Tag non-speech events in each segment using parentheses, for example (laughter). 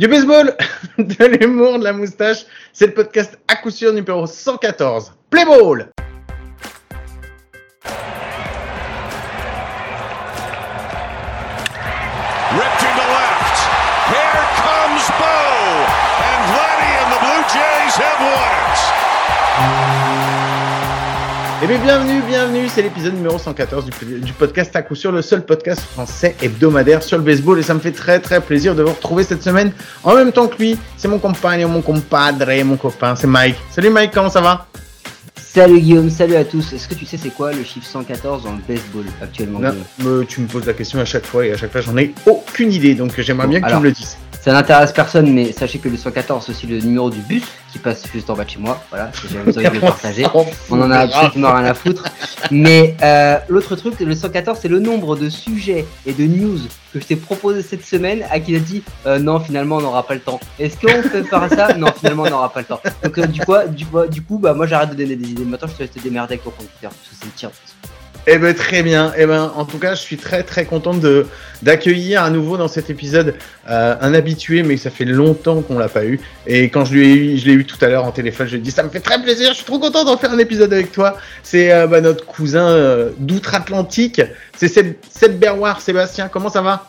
Du baseball, (laughs) de l'humour, de la moustache, c'est le podcast à coup sûr numéro 114. Play ball bien, bienvenue, bienvenue, c'est l'épisode numéro 114 du, du podcast à coup sûr, le seul podcast français hebdomadaire sur le baseball et ça me fait très très plaisir de vous retrouver cette semaine en même temps que lui. C'est mon compagnon, mon compadre, mon copain, c'est Mike. Salut Mike, comment ça va? Salut Guillaume, salut à tous. Est-ce que tu sais c'est quoi le chiffre 114 dans le baseball actuellement Non, tu me poses la question à chaque fois et à chaque fois j'en ai aucune idée donc j'aimerais Bon, bien que alors. tu me le dises. Ça n'intéresse personne, mais sachez que le 114 c'est aussi le numéro du bus qui passe juste en bas de chez moi. Voilà, j'ai envie de le partager. (laughs) On en a absolument rien à foutre. Mais euh, l'autre truc, le 114, c'est le nombre de sujets et de news que je t'ai proposé cette semaine à qui a dit euh, non, finalement, on n'aura pas le temps. Est-ce qu'on peut faire ça? Non, finalement, on n'aura pas le temps. Donc, euh, du, coup, du, coup- du coup, bah, moi, j'arrête de donner des idées. Maintenant, je te laisse te démerder avec ton conducteur parce que c'est le tien. Eh ben très bien. Eh ben en tout cas, je suis très très content de d'accueillir à nouveau dans cet épisode euh, un habitué, mais ça fait longtemps qu'on l'a pas eu. Et quand je lui ai eu, je l'ai eu tout à l'heure en téléphone, je lui ai dit ça me fait très plaisir. Je suis trop content d'en faire un épisode avec toi. C'est euh, bah, notre cousin euh, d'outre-Atlantique. C'est Seb, Seb Berroir. Sébastien, comment ça va?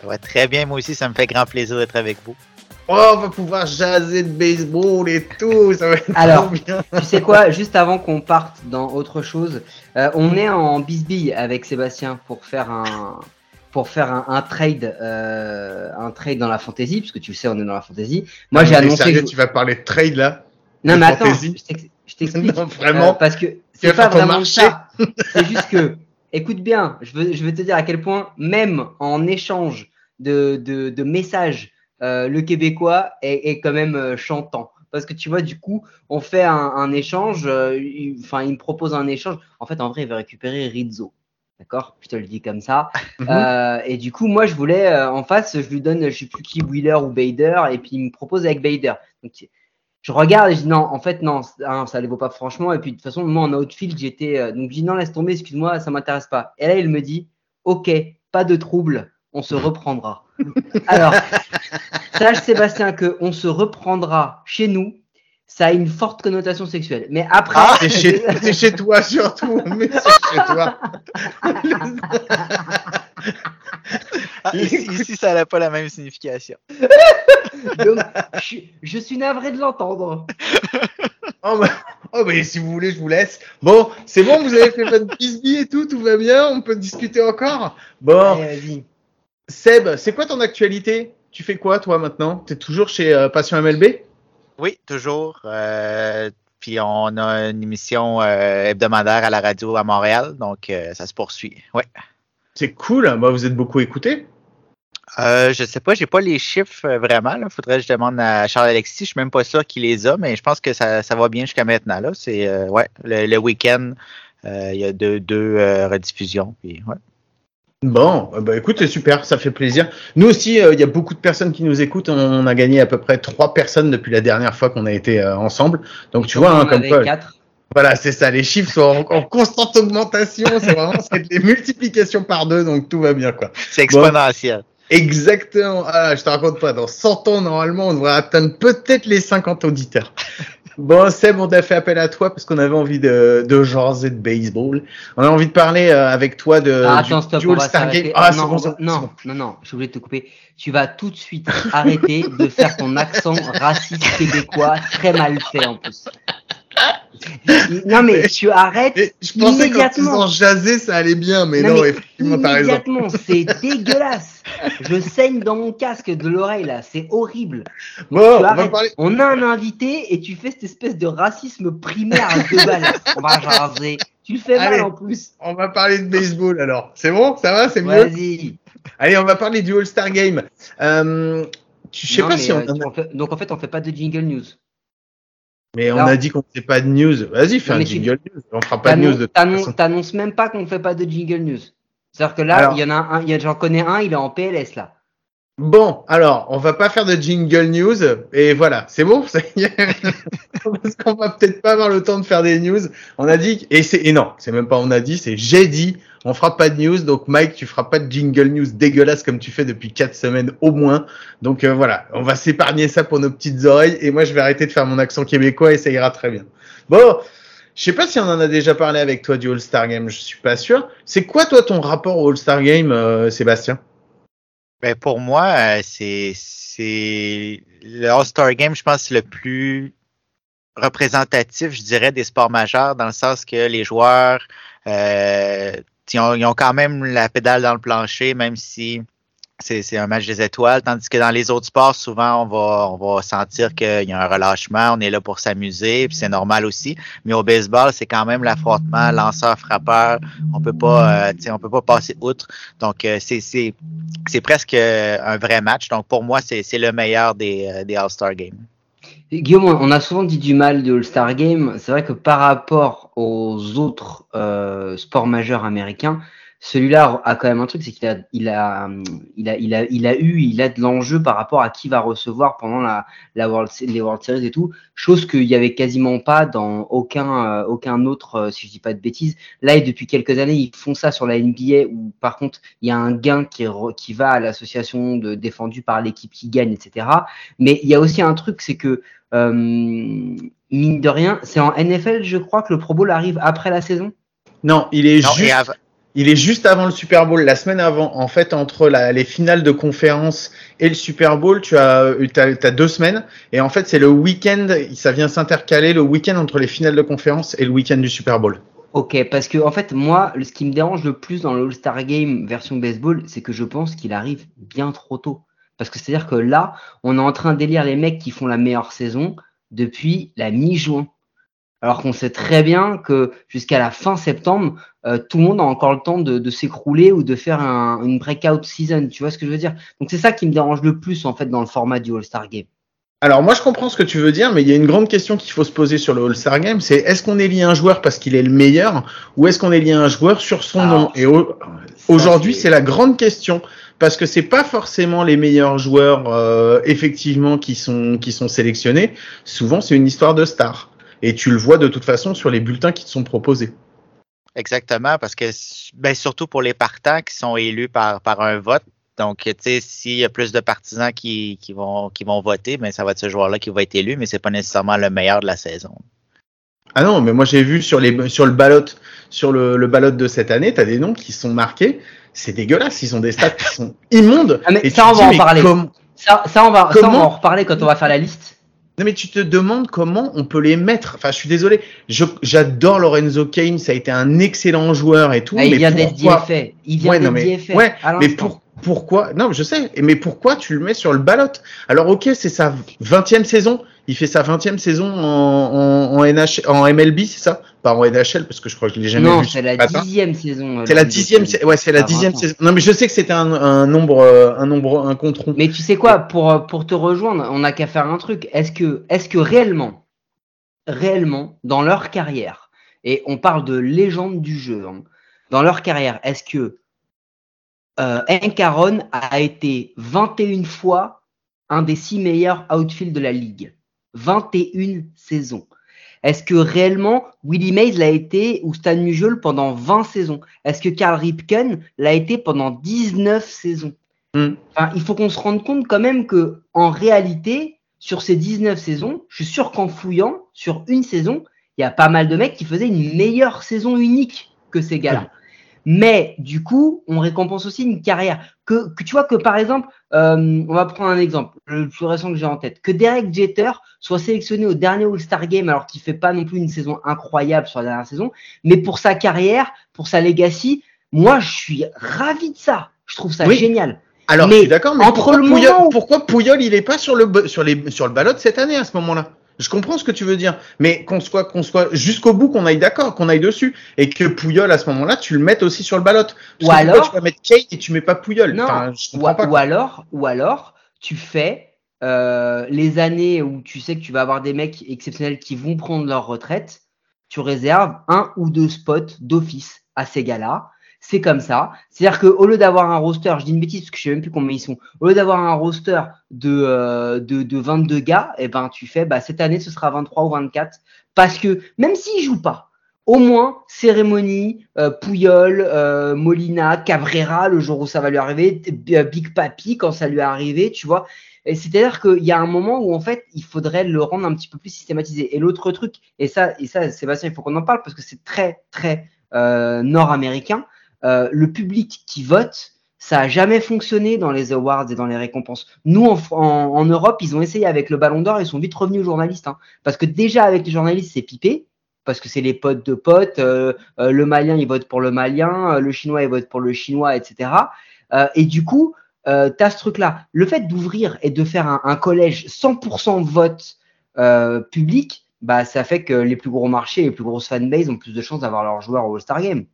Ça va très bien, moi aussi, ça me fait grand plaisir d'être avec vous. Oh, on va pouvoir jaser de baseball et tout. Ça va être Alors, trop bien. Tu sais quoi, juste avant qu'on parte dans autre chose, euh, on est en bisbille avec Sébastien pour faire un pour faire un, un trade euh, un trade dans la fantasy puisque tu le sais on est dans la fantasy. Moi j'ai Mais annoncé sérieux, que- tu vas parler de trade là non mais attends, je t'ex- je t'explique (laughs) vraiment. Euh, parce que c'est pas vraiment ça. C'est juste que écoute bien, je veux je te dire à quel point même en échange de de, de messages euh, le québécois est, est quand même chantant. Parce que tu vois, du coup, on fait un, un échange. euh, il- Enfin, il, me propose un échange. En fait, en vrai, il va récupérer Rizzo. D'accord? Je te le dis comme ça. (laughs) Mhm. Euh, et du coup, moi, je voulais euh, en face, je lui donne, je sais plus qui, Wheeler ou Bader, et puis il me propose avec Bader. Donc, je regarde et je dis non, en fait, non, hein, ça ne vaut pas franchement. Et puis, de toute façon, moi, en outfield, j'étais. euh, donc, je dis non, laisse tomber, excuse-moi, ça m'intéresse pas. Et là, il me dit ok, pas de trouble, on se reprendra. Alors, sache, Sébastien, que on se reprendra chez nous. Ça a une forte connotation sexuelle. Mais après, C'est chez, c'est chez toi surtout, mais c'est chez toi. Ah, ici, ici, ça n'a pas la même signification. Donc, je, je suis navré de l'entendre. Oh, bah, oh, mais si vous voulez, je vous laisse. Bon, c'est bon, vous avez fait votre bisbee et tout, tout va bien, on peut discuter encore? Bon, Allez, vas-y. Seb, c'est quoi ton actualité? Tu fais quoi toi maintenant? T'es toujours chez euh, Passion MLB Oui, toujours. euh, puis on a une émission euh, hebdomadaire à la radio à Montréal, donc ça se poursuit. Ouais. C'est cool, bah, vous êtes beaucoup écouté. Euh, je sais pas, j'ai pas les chiffres euh, vraiment. Il faudrait que je demande à Charles Alexis. Je suis même pas sûr qu'il les a, mais je pense que ça, ça va bien jusqu'à maintenant. Là, c'est euh, ouais, le, le week-end, il y a deux, deux rediffusions. Puis, ouais. Bon, bah écoute, c'est super, ça fait plaisir. Nous aussi, euh, il y a beaucoup de personnes qui nous écoutent. On a gagné à peu près trois personnes depuis la dernière fois qu'on a été euh, ensemble. Donc tu vois, hein, comme quoi. quatre. Voilà, c'est ça. Les chiffres sont en, en constante augmentation. C'est vraiment (laughs) c'est des multiplications par deux, donc tout va bien quoi. C'est exponentiel. Exactement. Ah, je te raconte pas. Dans 100 ans, normalement, on devrait atteindre peut-être les 50 auditeurs. Bon, Seb, on t'a fait appel à toi parce qu'on avait envie de, de jaser de baseball. On a envie de parler euh, avec toi de Ah, du, stop. Ah, non, bon, non, bon. non, non, je de te couper. Tu vas tout de suite arrêter de faire ton accent raciste québécois, très mal fait en plus. Non mais tu arrêtes je pensais que quand ils ont jasé, ça allait bien, mais non, Non, mais effectivement, t'as raison. immédiatement, c'est (laughs) dégueulasse. Je saigne dans mon casque de l'oreille là, c'est horrible. Bon, on va parler. On a un invité et tu fais cette espèce de racisme primaire à deux balles. (laughs) On va jaser. Tu le fais mal en plus. On va parler de baseball alors. C'est bon? Ça va? C'est mieux? Vas-y. Allez, on va parler du All-Star Game. Euh, je sais Non, pas mais, si on euh, en fait- Donc en fait, on fait pas de jingle news. Mais on Alors- a dit qu'on faisait pas de news. Vas-y, fais un jingle news. On fera pas de news de toute T'annonces même pas qu'on fait pas de jingle news. C'est-à-dire que là, Alors- il y en a un, il j'en connais un, il est en PLS là. Bon, alors, on va pas faire de jingle news, et voilà, c'est bon, (laughs) parce qu'on va peut-être pas avoir le temps de faire des news. On a dit, et c'est, et non, c'est même pas on a dit, c'est j'ai dit, on fera pas de news, donc Mike, tu feras pas de jingle news dégueulasse comme tu fais depuis quatre semaines au moins. Donc euh, voilà, on va s'épargner ça pour nos petites oreilles, et moi je vais arrêter de faire mon accent québécois et ça ira très bien. Bon, je sais pas si on en a déjà parlé avec toi du All-Star Game, je suis pas sûr. C'est quoi toi ton rapport au All-Star Game, euh, Sébastien? Ben pour moi, euh, c'est c'est le All-Star Game, je pense, le plus représentatif, je dirais, des sports majeurs, dans le sens que les joueurs, euh, ils, ont, ils ont quand même la pédale dans le plancher, même si c'est un match des étoiles, tandis que dans les autres sports, souvent, on va, sentir qu'il y a un relâchement, on est là pour s'amuser, puis c'est normal aussi. Mais au baseball, c'est quand même l'affrontement lanceur-frappeur. On peut pas, euh, on peut pas passer outre. Donc, euh, c'est presque un vrai match. Donc, pour moi, c'est le meilleur des, euh, des All-Star Games. Guillaume, on a souvent dit du mal de All-Star Game. C'est vrai que par rapport aux autres euh, sports majeurs américains, celui-là a quand même un truc, c'est qu'il a, il a, il a, il a, il a eu, il a de l'enjeu par rapport à qui va recevoir pendant la, la World, les World Series et tout, chose qu'il y avait quasiment pas dans aucun, euh, aucun autre, euh, si je dis pas de bêtises. Là, et depuis quelques années, ils font ça sur la NBA où, par contre, il y a un gain qui, re- qui va à l'association de défendue par l'équipe qui gagne, etc. Mais il y a aussi un truc, c'est que euh, mine de rien, c'est en NFL, je crois que le Pro Bowl arrive après la saison? Non, il est Non, juste. Il est juste avant le Super Bowl, la semaine avant. En fait, entre la- les finales de conférence et le Super Bowl, tu as, t'as, as deux semaines. Et en fait, c'est le week-end, ça vient s'intercaler le week-end entre les finales de conférence et le week-end du Super Bowl. Ok, parce que en fait, moi, ce qui me dérange le plus dans le All-Star Game version baseball, c'est que je pense qu'il arrive bien trop tôt. Parce que c'est-à-dire que là, on est en train d'élire les mecs qui font la meilleure saison depuis la mi-juin. Alors qu'on sait très bien que jusqu'à la fin septembre, euh, tout le monde a encore le temps de, de s'écrouler ou de faire un- une breakout season. Tu vois ce que je veux dire? Donc c'est ça qui me dérange le plus en fait dans le format du All-Star Game. Alors moi je comprends ce que tu veux dire, mais il y a une grande question qu'il faut se poser sur le All-Star Game, c'est est-ce qu'on élit un joueur parce qu'il est le meilleur ou est-ce qu'on élit un joueur sur son nom? Et au- aujourd'hui c'est la grande question parce que c'est pas forcément les meilleurs joueurs euh, effectivement qui sont qui sont sélectionnés. Souvent c'est une histoire de star et tu le vois de toute façon sur les bulletins qui te sont proposés. Exactement, parce que ben, surtout pour les partants qui sont élus par, par un vote. Donc, tu sais, s'il y a plus de partisans qui, qui, vont, qui vont voter, ben, ça va être ce joueur-là qui va être élu, mais c'est pas nécessairement le meilleur de la saison. Ah non, mais moi j'ai vu sur les sur le ballot sur le, le ballot de cette année, t'as des noms qui sont marqués. C'est dégueulasse, ils ont des stats qui sont immondes. Ah, mais Et ça, tu on va dis, en mais parler. comme- Ça, ça, on va, ça, on va Comment en reparler quand on va faire la liste. Non mais tu te demandes comment on peut les mettre. Enfin, je suis désolé. J'adore Lorenzo Kane, ça a été un excellent joueur et tout. Ah, il mais vient d'être pourquoi DFA. Il Ouais, non, mais- ouais, à Mais l'instant. pour, pourquoi Non, je sais. Mais pourquoi tu le mets sur le ballot? Alors ok, c'est sa 20e saison. Il fait sa 20e saison en, en, en, NH, en MLB, c'est ça? Pas en NHL parce que je crois que je l'ai jamais Non, vu. c'est la dixième saison. euh, C'est la dixième, ouais, c'est la Ah, dixième saison. Non, mais je sais que c'était un, un nombre, euh, un nombre, un compte rond. Mais tu sais quoi, pour, euh, pour te rejoindre, on n'a qu'à faire un truc. Est-ce que, est-ce que réellement, réellement, dans leur carrière, et on parle de légende du jeu, hein, dans leur carrière, est-ce que euh, Hank Aaron a été 21 fois un des six meilleurs outfields de la ligue 21 saisons. Est-ce que réellement Willie Mays l'a été ou Stan Musial pendant 20 saisons? Est-ce que Carl Ripken l'a été pendant 19 saisons? Hmm. Enfin, il faut qu'on se rende compte quand même que en réalité, sur ces 19 saisons, je suis sûr qu'en fouillant sur une saison, il y a pas mal de mecs qui faisaient une meilleure saison unique que ces gars-là. Mais du coup, on récompense aussi une carrière. Que, que tu vois que par exemple, euh, on va prendre un exemple, le plus récent que j'ai en tête, que Derek Jeter soit sélectionné au dernier All-Star Game alors qu'il fait pas non plus une saison incroyable sur la dernière saison, mais pour sa carrière, pour sa legacy, moi je suis ravi de ça. Je trouve ça Oui. génial. Alors, Mais je suis d'accord, mais entre pourquoi, le où- pourquoi Pouyol, il est pas sur le, sur les, sur le ballot cette année à ce moment-là? Je comprends ce que tu veux dire, mais qu'on soit, qu'on soit jusqu'au bout, qu'on aille d'accord, qu'on aille dessus, et que Pouyol à ce moment-là, tu le mettes aussi sur le ballot. Parce Ou pourquoi alors- tu vas mettre Kate et tu mets pas Pouyol? Non. Enfin, je Ou, comprends pas. ou quoi. alors, ou alors, tu fais euh, les années où tu sais que tu vas avoir des mecs exceptionnels qui vont prendre leur retraite, tu réserves un ou deux spots d'office à ces gars-là. C'est comme ça. C'est-à-dire qu'au lieu d'avoir un roster, je dis une bêtise parce que je sais même plus combien ils sont, au lieu d'avoir un roster de, euh, de, de 22 gars, eh ben, tu fais, bah, cette année, ce sera 23 ou 24. Parce que même s'ils jouent pas, au moins, cérémonie, euh, euh, Molina, Cabrera, le jour où ça va lui arriver, euh, Big Papi quand ça lui est arrivé, tu vois. Et c'est-à-dire qu'il y a un moment où en fait, il faudrait le rendre un petit peu plus systématisé. Et l'autre truc, et ça, et ça, Sébastien, il faut qu'on en parle parce que c'est très, très euh, nord-américain. Euh, le public qui vote, ça a jamais fonctionné dans les awards et dans les récompenses. Nous, en, Europe, ils ont essayé avec le Ballon d'Or, ils sont vite revenus aux journalistes, hein, parce que déjà avec les journalistes, c'est pipé parce que c'est les potes de potes. Euh, euh, le malien, il vote pour le malien, le chinois, il vote pour le chinois, etc. Et du coup, tu as ce truc-là. Le fait d'ouvrir et de faire un, collège 100% vote public, bah, ça fait que les plus gros marchés, les plus grosses fanbases ont plus de chances d'avoir leurs joueurs au All-Star Game.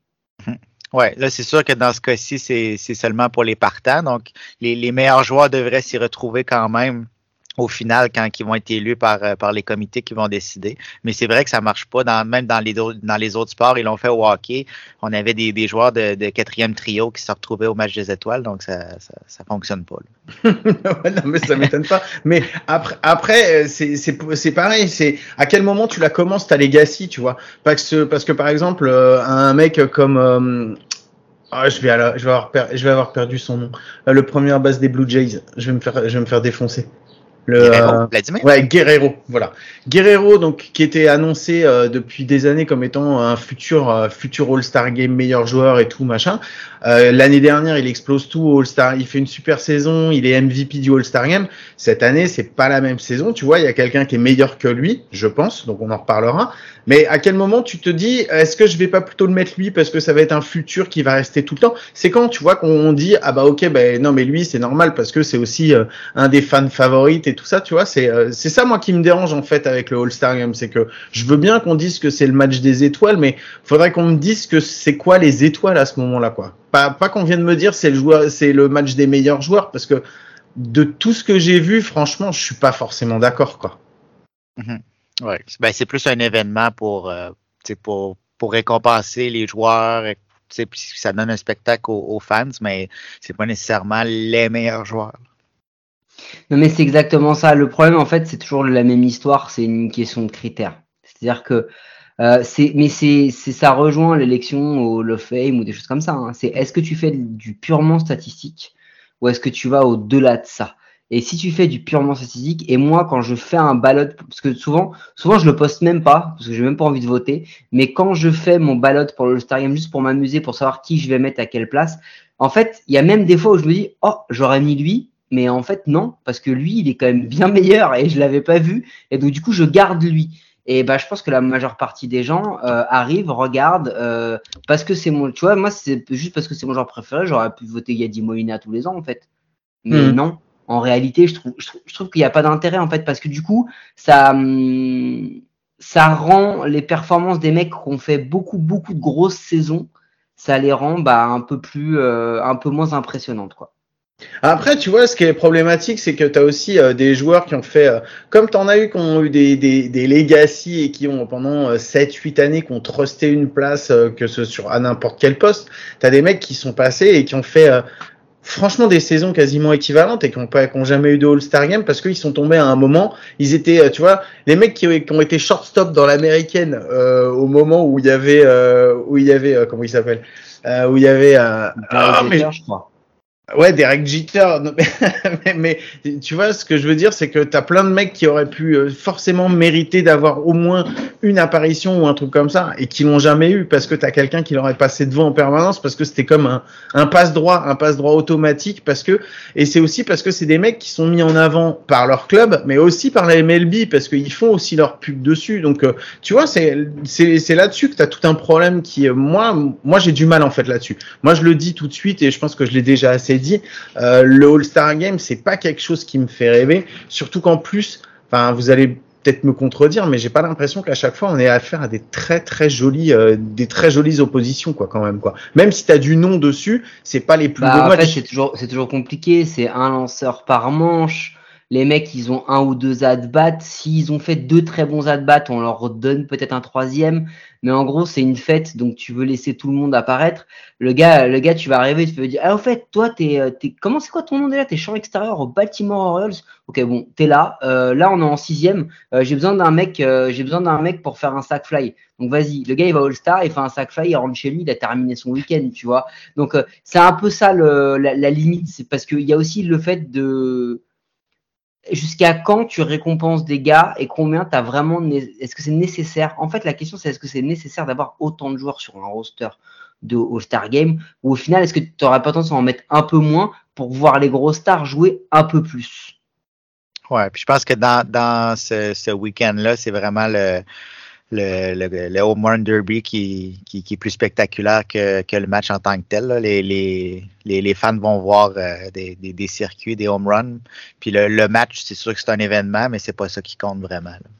Ouais, là, c'est sûr que dans ce cas-ci, c'est seulement pour les partants. Donc, les, les meilleurs joueurs devraient s'y retrouver quand même au final quand ils vont être élus par, euh, par les comités qui vont décider. Mais c'est vrai que ça marche pas. Même dans les, dans les autres sports, ils l'ont fait au hockey. On avait des, des joueurs de, quatrième trio qui se retrouvaient au match des étoiles, donc ça, ça, fonctionne pas. (laughs) non, mais ça m'étonne pas. Mais après, après c'est pareil. C'est à quel moment tu la commences ta legacy, tu vois? Parce que, parce que par exemple, euh, un mec comme euh, ah, je vais, alors, je avoir, je vais avoir perdu son nom. Le premier base des Blue Jays. Je vais me faire, je vais me faire défoncer. Le, Guerrero, euh, ouais, Guerrero, voilà. Guerrero, donc qui était annoncé euh, depuis des années comme étant un futur euh, futur All-Star Game meilleur joueur et tout machin. Euh, L'année dernière, il explose tout au All-Star. Il fait une super saison. Il est MVP du All-Star Game. Cette année, c'est pas la même saison. Tu vois, il y a quelqu'un qui est meilleur que lui, je pense. Donc on en reparlera. Mais à quel moment tu te dis, est-ce que je vais pas plutôt le mettre lui parce que ça va être un futur qui va rester tout le temps? C'est quand tu vois qu'on dit ah bah ok ben non mais lui c'est normal parce que c'est aussi euh, un des fans favorites et tout ça. Tu vois, c'est euh, ça moi qui me dérange en fait avec le All-Star Game, c'est que je veux bien qu'on dise que c'est le match des étoiles, mais faudrait qu'on me dise que c'est quoi les étoiles à ce moment-là quoi. Pas pas qu'on vienne me dire c'est le joueur, c'est le match des meilleurs joueurs parce que de tout ce que j'ai vu, franchement, je suis pas forcément d'accord quoi. Mm -hmm. Ouais, ben, c'est plus un événement pour, euh, pour, pour récompenser les joueurs, ça donne un spectacle aux, aux fans, mais c'est pas nécessairement les meilleurs joueurs. Non, mais c'est exactement ça. Le problème, en fait, c'est toujours la même histoire, c'est une question de critères. C'est-à-dire que euh, c'est, mais c'est, ça rejoint l'élection au Love Fame ou des choses comme ça. Hein. C'est est-ce que tu fais du purement statistique ou est-ce que tu vas au-delà de ça? Et si tu fais du purement statistique, et moi, quand je fais un ballot, parce que souvent, souvent je le poste même pas, parce que j'ai même pas envie de voter, mais quand je fais mon ballot pour le Star Game juste pour m'amuser, pour savoir qui je vais mettre à quelle place, en fait, il y a même des fois où je me dis, oh, j'aurais mis lui, mais en fait, non, parce que lui, il est quand même bien meilleur et je l'avais pas vu, et donc du coup, je garde lui. Et bah, je pense que la majeure partie des gens euh, arrivent, regardent, euh, parce que c'est mon, tu vois, moi, c'est juste parce que c'est mon joueur préféré, j'aurais pu voter Yadi Molina tous les ans, en fait. Mais mmh. non, en réalité, je trouve, qu'il n'y a pas d'intérêt en fait parce que du coup, ça, ça rend les performances des mecs qui ont fait beaucoup, beaucoup de grosses saisons, ça les rend bah, un peu plus, euh, un peu moins impressionnantes quoi. Après, tu vois, ce qui est problématique, c'est que tu as aussi euh, des joueurs qui ont fait, euh, comme tu en as eu, qui ont eu des, des, des legacy et qui ont pendant 7-8 années, qui ont trusté une place, que ce sur à n'importe quel poste. Tu as des mecs qui sont passés et qui ont fait franchement des saisons quasiment équivalentes et qui n'ont pas, qui ont jamais eu de All-Star Game parce qu'ils sont tombés à un moment. Ils étaient, tu vois, les mecs qui, qui ont été shortstop dans l'américaine euh, au moment où il y avait, euh, où il y avait, euh, comment il s'appelle, euh, où il y avait, ah, mais, je crois. Ouais, Derek Jeter. (laughs) mais, tu vois, ce que je veux dire, c'est que tu as plein de mecs qui auraient pu euh, forcément mériter d'avoir au moins une apparition ou un truc comme ça et qui l'ont jamais eu parce que tu as quelqu'un qui leur est passé devant en permanence parce que c'était comme un, un passe-droit, un passe-droit automatique parce que, et c'est aussi parce que c'est des mecs qui sont mis en avant par leur club, mais aussi par la MLB parce qu'ils font aussi leur pub dessus. Donc, euh, tu vois, c'est, c'est, là-dessus que tu as tout un problème qui, moi, moi, j'ai du mal en fait là-dessus. Moi, je le dis tout de suite et je pense que je l'ai déjà assez dit, euh, le All-Star Game, c'est pas quelque chose qui me fait rêver. Surtout qu'en plus, enfin, vous allez peut-être me contredire, mais j'ai pas l'impression qu'à chaque fois on ait affaire à des très très jolies, euh, des très jolies oppositions quoi, quand même quoi. Même si t'as du nom dessus, c'est pas les plus bah, beaux en fait, c'est toujours, c'est toujours compliqué. C'est un lanceur par manche. Les mecs, ils ont un ou deux at-bats. S'ils ont fait deux très bons at-bats, on leur donne peut-être un troisième. Mais en gros, c'est une fête, donc tu veux laisser tout le monde apparaître. Le gars, le gars, tu vas arriver, tu peux dire, ah, au fait, toi, t'es, euh, t'es, comment c'est quoi ton nom déjà? T'es champ extérieur au Baltimore Orioles? Ok, bon, t'es là. Euh, là, on est en sixième. Euh, j'ai besoin d'un mec, j'ai besoin d'un mec pour faire un sack fly. Donc vas-y, le gars, il va All-Star, il fait un sack fly, il rentre chez lui, il a terminé son week-end, tu vois. Donc c'est un peu ça la limite, c'est parce qu'il y a aussi le fait de jusqu'à quand tu récompenses des gars et combien tu as vraiment. Est-ce que c'est nécessaire? En fait, la question, c'est est-ce que c'est nécessaire d'avoir autant de joueurs sur un roster de All-Star Game? Ou au final, est-ce que tu n'aurais pas tendance à en mettre un peu moins pour voir les gros stars jouer un peu plus? Ouais, puis je pense que dans, dans ce, ce week-end-là, c'est vraiment le, le, le, Home Run Derby qui, qui, qui est plus spectaculaire que, que le match en tant que tel. là. Les, les, les, fans vont voir euh, des, des, des circuits, des home runs. Puis le, le match, c'est sûr que c'est un événement, mais c'est pas ça qui compte vraiment. là.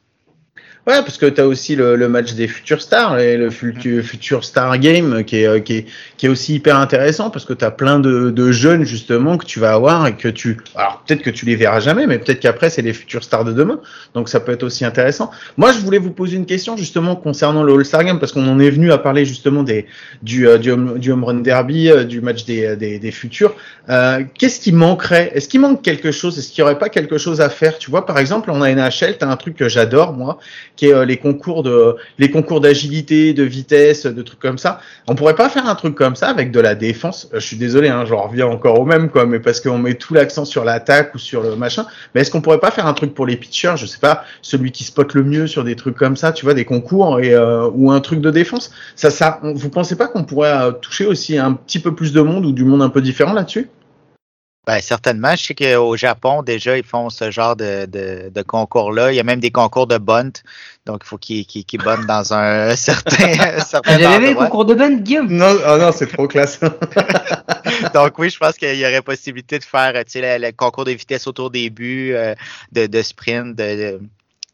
Ouais, parce que tu as aussi le, le match des futurs stars et le futur, futur Star Game qui est, euh, qui, est, qui est aussi hyper intéressant parce que tu as plein de, de jeunes justement que tu vas avoir et que tu. Alors peut-être que tu les verras jamais, mais peut-être qu'après c'est les futurs stars de demain. Donc ça peut être aussi intéressant. Moi, je voulais vous poser une question justement concernant le All-Star Game parce qu'on en est venu à parler justement des, du, euh, du, home, du home run derby, euh, du match des, des, des futurs. Euh, Qu'est-ce qui manquerait? Est-ce qu'il manque quelque chose? Est-ce qu'il n'y aurait pas quelque chose à faire? Tu vois, par exemple, en NHL, tu as un truc que j'adore, moi, qui est euh, les concours de les concours d'agilité, de vitesse, de trucs comme ça. On pourrait pas faire un truc comme ça avec de la défense. Euh, Je suis désolé, hein, j'en reviens encore au même, quoi, mais parce qu'on met tout l'accent sur l'attaque ou sur le machin. Mais est-ce qu'on pourrait pas faire un truc pour les pitchers Je sais pas, celui qui spot le mieux sur des trucs comme ça, tu vois, des concours et euh, ou un truc de défense? Ça, ça, vous pensez pas qu'on pourrait euh, toucher aussi un petit peu plus de monde ou du monde un peu différent là-dessus? Ben, certainement. Je sais qu'au Japon, déjà, ils font ce genre de, de, de concours-là. Il y a même des concours de bunt. Donc, il faut qu'ils qu'ils qu'ils buntent dans un (laughs) certain, certain Vous avez vu le concours de bunt, Guillaume? Non, oh non, c'est trop classe. (laughs) Donc oui, je pense qu'il y aurait possibilité de faire tu sais, le, le concours de vitesse autour des buts, euh, de, de sprint, de, de-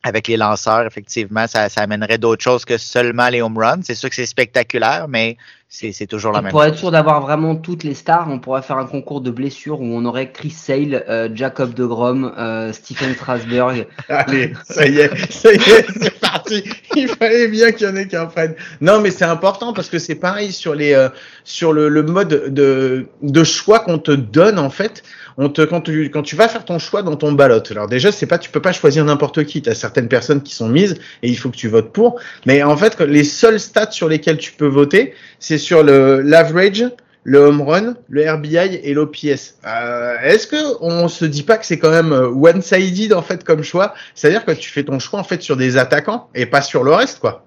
avec les lanceurs, effectivement, ça, ça amènerait d'autres choses que seulement les home runs. C'est sûr que c'est spectaculaire, mais c'est toujours la Et même pour être sûr d'avoir vraiment toutes les stars, on pourrait faire un concours de blessures où on aurait Chris Sale, euh, Jacob de Grom, euh, Stephen Strasberg. (laughs) Allez, ça y est, ça y est, c'est parti. Il fallait bien qu'il y en ait qui en prennent. Non, mais c'est important parce que c'est pareil sur les euh, sur le, le mode de de choix qu'on te donne en fait. On te quand tu quand tu vas faire ton choix dans ton ballot. Alors déjà, c'est pas tu peux pas choisir n'importe qui. Tu as certaines personnes qui sont mises et il faut que tu votes pour. Mais en fait, les seuls stats sur lesquels tu peux voter, c'est sur le l'average le home run, le RBI et l'OPS. Euh, Est-ce que on se dit pas que c'est quand même euh, one-sided en fait comme choix? C'est-à-dire que tu fais ton choix en fait sur des attaquants et pas sur le reste quoi.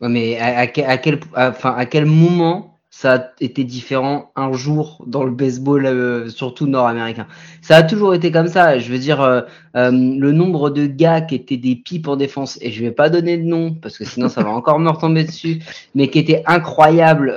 Ouais, mais à quel moment ça a été différent un jour dans le baseball, euh, surtout nord-américain Ça a toujours été comme ça. Je veux dire, euh, euh, le nombre de gars qui étaient des pipes en défense, et je vais pas donner de nom parce que sinon ça va encore me retomber dessus, (laughs) mais qui étaient incroyables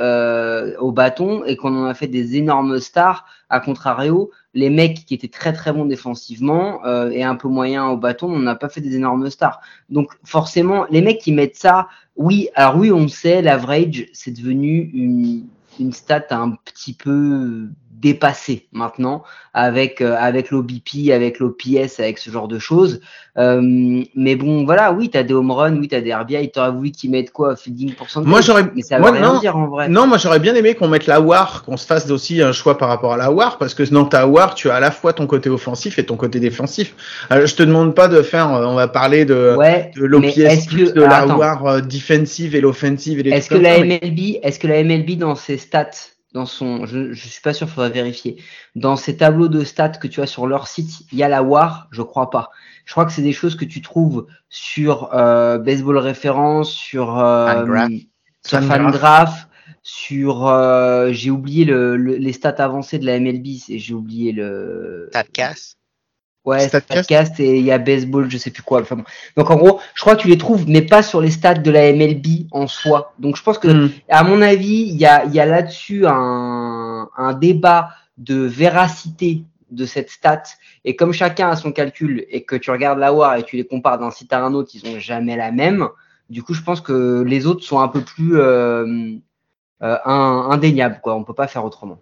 au bâton et qu'on en a fait des énormes stars. À contrario, les mecs qui étaient très très bons défensivement euh, et un peu moyens au bâton, on n'a pas fait des énormes stars. Donc forcément, les mecs qui mettent ça oui, alors oui, on sait, l'average, c'est devenu une, une stat un petit peu dépassée maintenant avec euh, avec l'OBP, avec l'OPS, avec ce genre de choses. Euh, mais bon, voilà, oui, t'as des home runs, oui, t'as des RBI, t'aurais voulu qu'ils mettent quoi, fielding pourcentage Moi j'aurais Mais ça veut moi, rien non. dire en vrai. Non, moi j'aurais bien aimé qu'on mette la WAR, qu'on se fasse aussi un choix par rapport à la WAR, parce que dans ta WAR, tu as à la fois ton côté offensif et ton côté défensif. Euh, je te demande pas de faire, euh, on va parler de, Ouais, de l'OPS que- de la attends. WAR defensive et l'offensive et les Est-ce que la mais- MLB, est-ce que la MLB dans ses stats, dans son, je, je suis pas sûr, faudra vérifier. Dans ces tableaux de stats que tu as sur leur site, il y a la WAR, je crois pas. Je crois que c'est des choses que tu trouves sur euh, Baseball Référence, sur euh, Fangraph. sur Fangraph. Sur euh, j'ai oublié le, le- les stats avancées de la MLB, j'ai oublié le Statcast. Ouais, Statcast. Statcast et il y a baseball, je sais plus quoi. Enfin, bon. Donc en gros, je crois que tu les trouves, mais pas sur les stats de la MLB en soi. Donc je pense que, Hmm. à mon avis, il y a, y a là-dessus un, un débat de véracité de cette stat. Et comme chacun a son calcul et que tu regardes la WAR et tu les compares d'un site à un autre, ils ont jamais la même. Du coup, je pense que les autres sont un peu plus euh, euh, in- indéniables. Quoi. On peut pas faire autrement.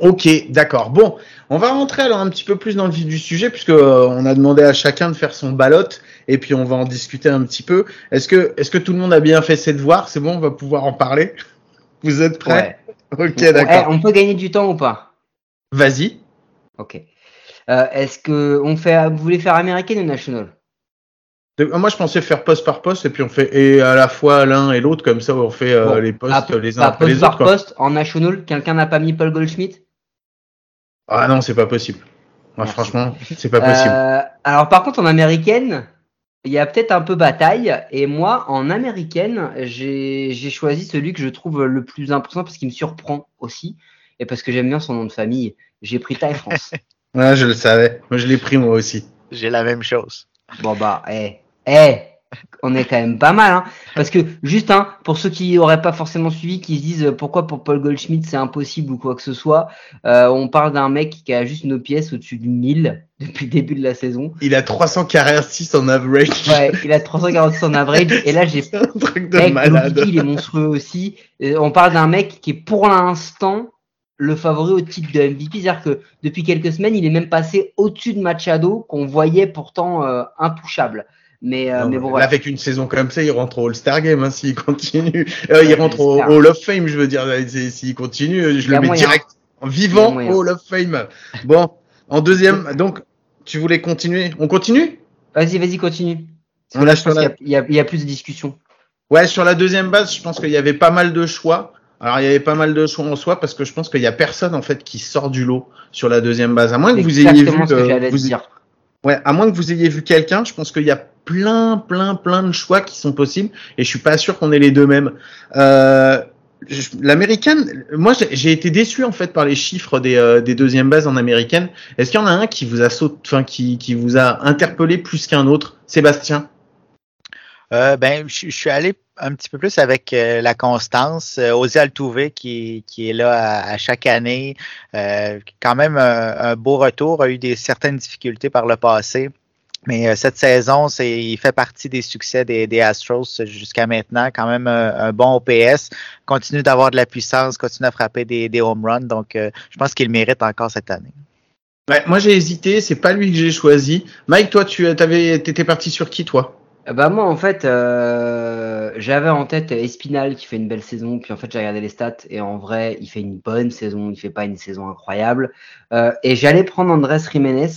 Ok, d'accord. Bon, on va rentrer alors un petit peu plus dans le vif du sujet puisque euh, on a demandé à chacun de faire son ballot et puis on va en discuter un petit peu. Est-ce que, est-ce que tout le monde a bien fait ses devoirs? C'est bon, on va pouvoir en parler. (laughs) Vous êtes prêts? Ok, Eh, d'accord. on peut gagner du temps ou pas? Vas-y. Ok. Euh, Est-ce que on fait, vous voulez faire américaine ou national? Moi, je pensais faire poste par poste et puis on fait et à la fois l'un et l'autre comme ça, on fait euh, Bon, les postes Ah, les uns après poste les par autres. quoi. poste en national. Quelqu'un n'a pas mis Paul Goldschmidt? Ah non, c'est pas possible. Moi, Merci. franchement, c'est pas possible. Euh, alors par contre en américaine, il y a peut-être un peu bataille. Et moi en américaine, j'ai j'ai choisi celui que je trouve le plus important parce qu'il me surprend aussi et parce que j'aime bien son nom de famille. J'ai pris Taille France. (laughs) Ouais, je le savais. Moi, je l'ai pris moi aussi. J'ai la même chose. bon bah, eh, eh, on est quand même pas mal, hein. Parce que juste, hein, pour ceux qui auraient pas forcément suivi, qui se disent euh, pourquoi pour Paul Goldschmidt c'est impossible ou quoi que ce soit, euh, on parle d'un mec qui a juste nos pièces au-dessus du 1000 (laughs) depuis le début de la saison. Il a 346 en average. Ouais, il a 346 en average. Et là, j'ai (laughs) un truc de Mec, malade. Il est monstrueux aussi. Euh, on parle d'un mec qui est pour l'instant le favori au titre de MVP. C'est-à-dire que depuis quelques semaines, il est même passé au-dessus de Machado, qu'on voyait pourtant euh, intouchable. Mais, euh, Non, mais bon, là, voilà. Avec une saison comme ça, il rentre au All-Star Game hein, s'il continue. Euh, il rentre au. Hall of Fame, je veux dire. S'il continue, je y a le mets moyen. direct en vivant au Hall of Fame. Bon, en deuxième, (laughs) donc, tu voulais continuer? On continue? Vas-y, vas-y, continue. On là, je pense la- il y a- il y a plus de discussion. Ouais, sur la deuxième base, je pense qu'il y avait pas mal de choix. Alors, il y avait pas mal de choix en soi parce que je pense qu'il y a personne en fait qui sort du lot sur la deuxième base. À moins que vous ayez vu, ce que euh, j'allais vous- dire. Ouais, à moins que vous ayez vu quelqu'un, je pense qu'il y a plein, plein, plein de choix qui sont possibles et je suis pas sûr qu'on ait les deux mêmes. Euh, L'américaine, moi j'ai- été déçu en fait par les chiffres des, euh, des deuxièmes bases en américaine. Est-ce qu'il y en a un qui vous a saut, enfin qui vous a interpellé plus qu'un autre, Sébastien? Euh, ben, je, suis allé un petit peu plus avec euh, la constance. Euh, Ozzy qui, qui est là à, à chaque année. Euh, quand même un, un beau retour, a eu des certaines difficultés par le passé. Mais euh, cette saison, c'est, il fait partie des succès des, des Astros jusqu'à maintenant. Quand même un, bon OPS. Continue d'avoir de la puissance, continue à frapper des, des home runs. Donc, je pense qu'il mérite encore cette année. Moi j'ai hésité, c'est pas lui que j'ai choisi. Mike, toi tu avais, t'étais parti sur qui toi? Bah moi en fait euh, j'avais en tête Espinal qui fait une belle saison puis en fait j'ai regardé les stats et en vrai il fait une bonne saison il fait pas une saison incroyable. Euh, et j'allais prendre Andrés Jiménez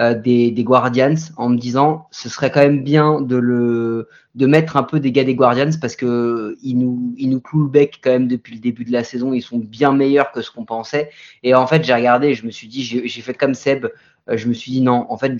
euh, des, des Guardians en me disant ce serait quand même bien de le de mettre un peu des gars des Guardians parce que ils nous ils nous clouent le bec quand même depuis le début de la saison ils sont bien meilleurs que ce qu'on pensait. Et en fait j'ai regardé je me suis dit j'ai fait comme Seb euh, je me suis dit non, en fait,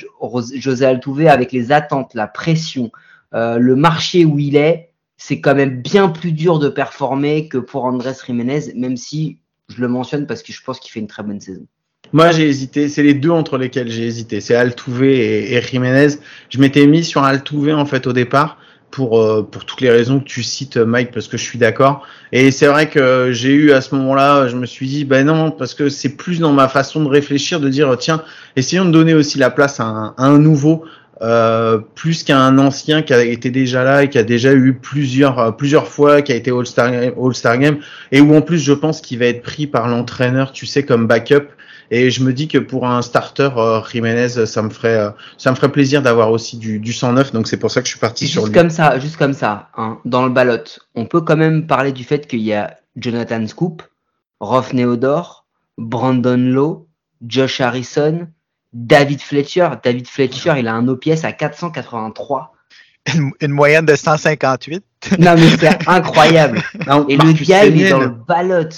José Altuve, avec les attentes, la pression, euh, le marché où il est, c'est quand même bien plus dur de performer que pour Andrés Jiménez, même si je le mentionne parce que je pense qu'il fait une très bonne saison. Moi, j'ai hésité. C'est les deux entre lesquels j'ai hésité. C'est Altuve et, et Jiménez. Je m'étais mis sur Altuve en fait au départ pour euh, pour toutes les raisons que tu cites, Mike, parce que je suis d'accord. Et c'est vrai que j'ai eu à ce moment-là, je me suis dit, ben non, parce que c'est plus dans ma façon de réfléchir, de dire, tiens, essayons de donner aussi la place à un, nouveau. Euh, plus qu'à un ancien qui a été déjà là et qui a déjà eu plusieurs euh, plusieurs fois qui a été All Star All Star Game et où en plus je pense qu'il va être pris par l'entraîneur tu sais comme backup et je me dis que pour un starter, euh, Jiménez, ça me ferait, euh, ça me ferait plaisir d'avoir aussi du, du 109. Donc c'est pour ça que je suis parti sur Juste lui. comme ça, juste comme ça, hein, dans le ballot, on peut quand même parler du fait qu'il y a Jonathan Scoop, Rolf Neodor, Brandon Lowe, Josh Harrison, David Fletcher. David Fletcher, il a un OPS à 483. Une, une moyenne de 158. Non mais c'est incroyable. (laughs) Non, Et Marcus le gars, il est dans le ballot.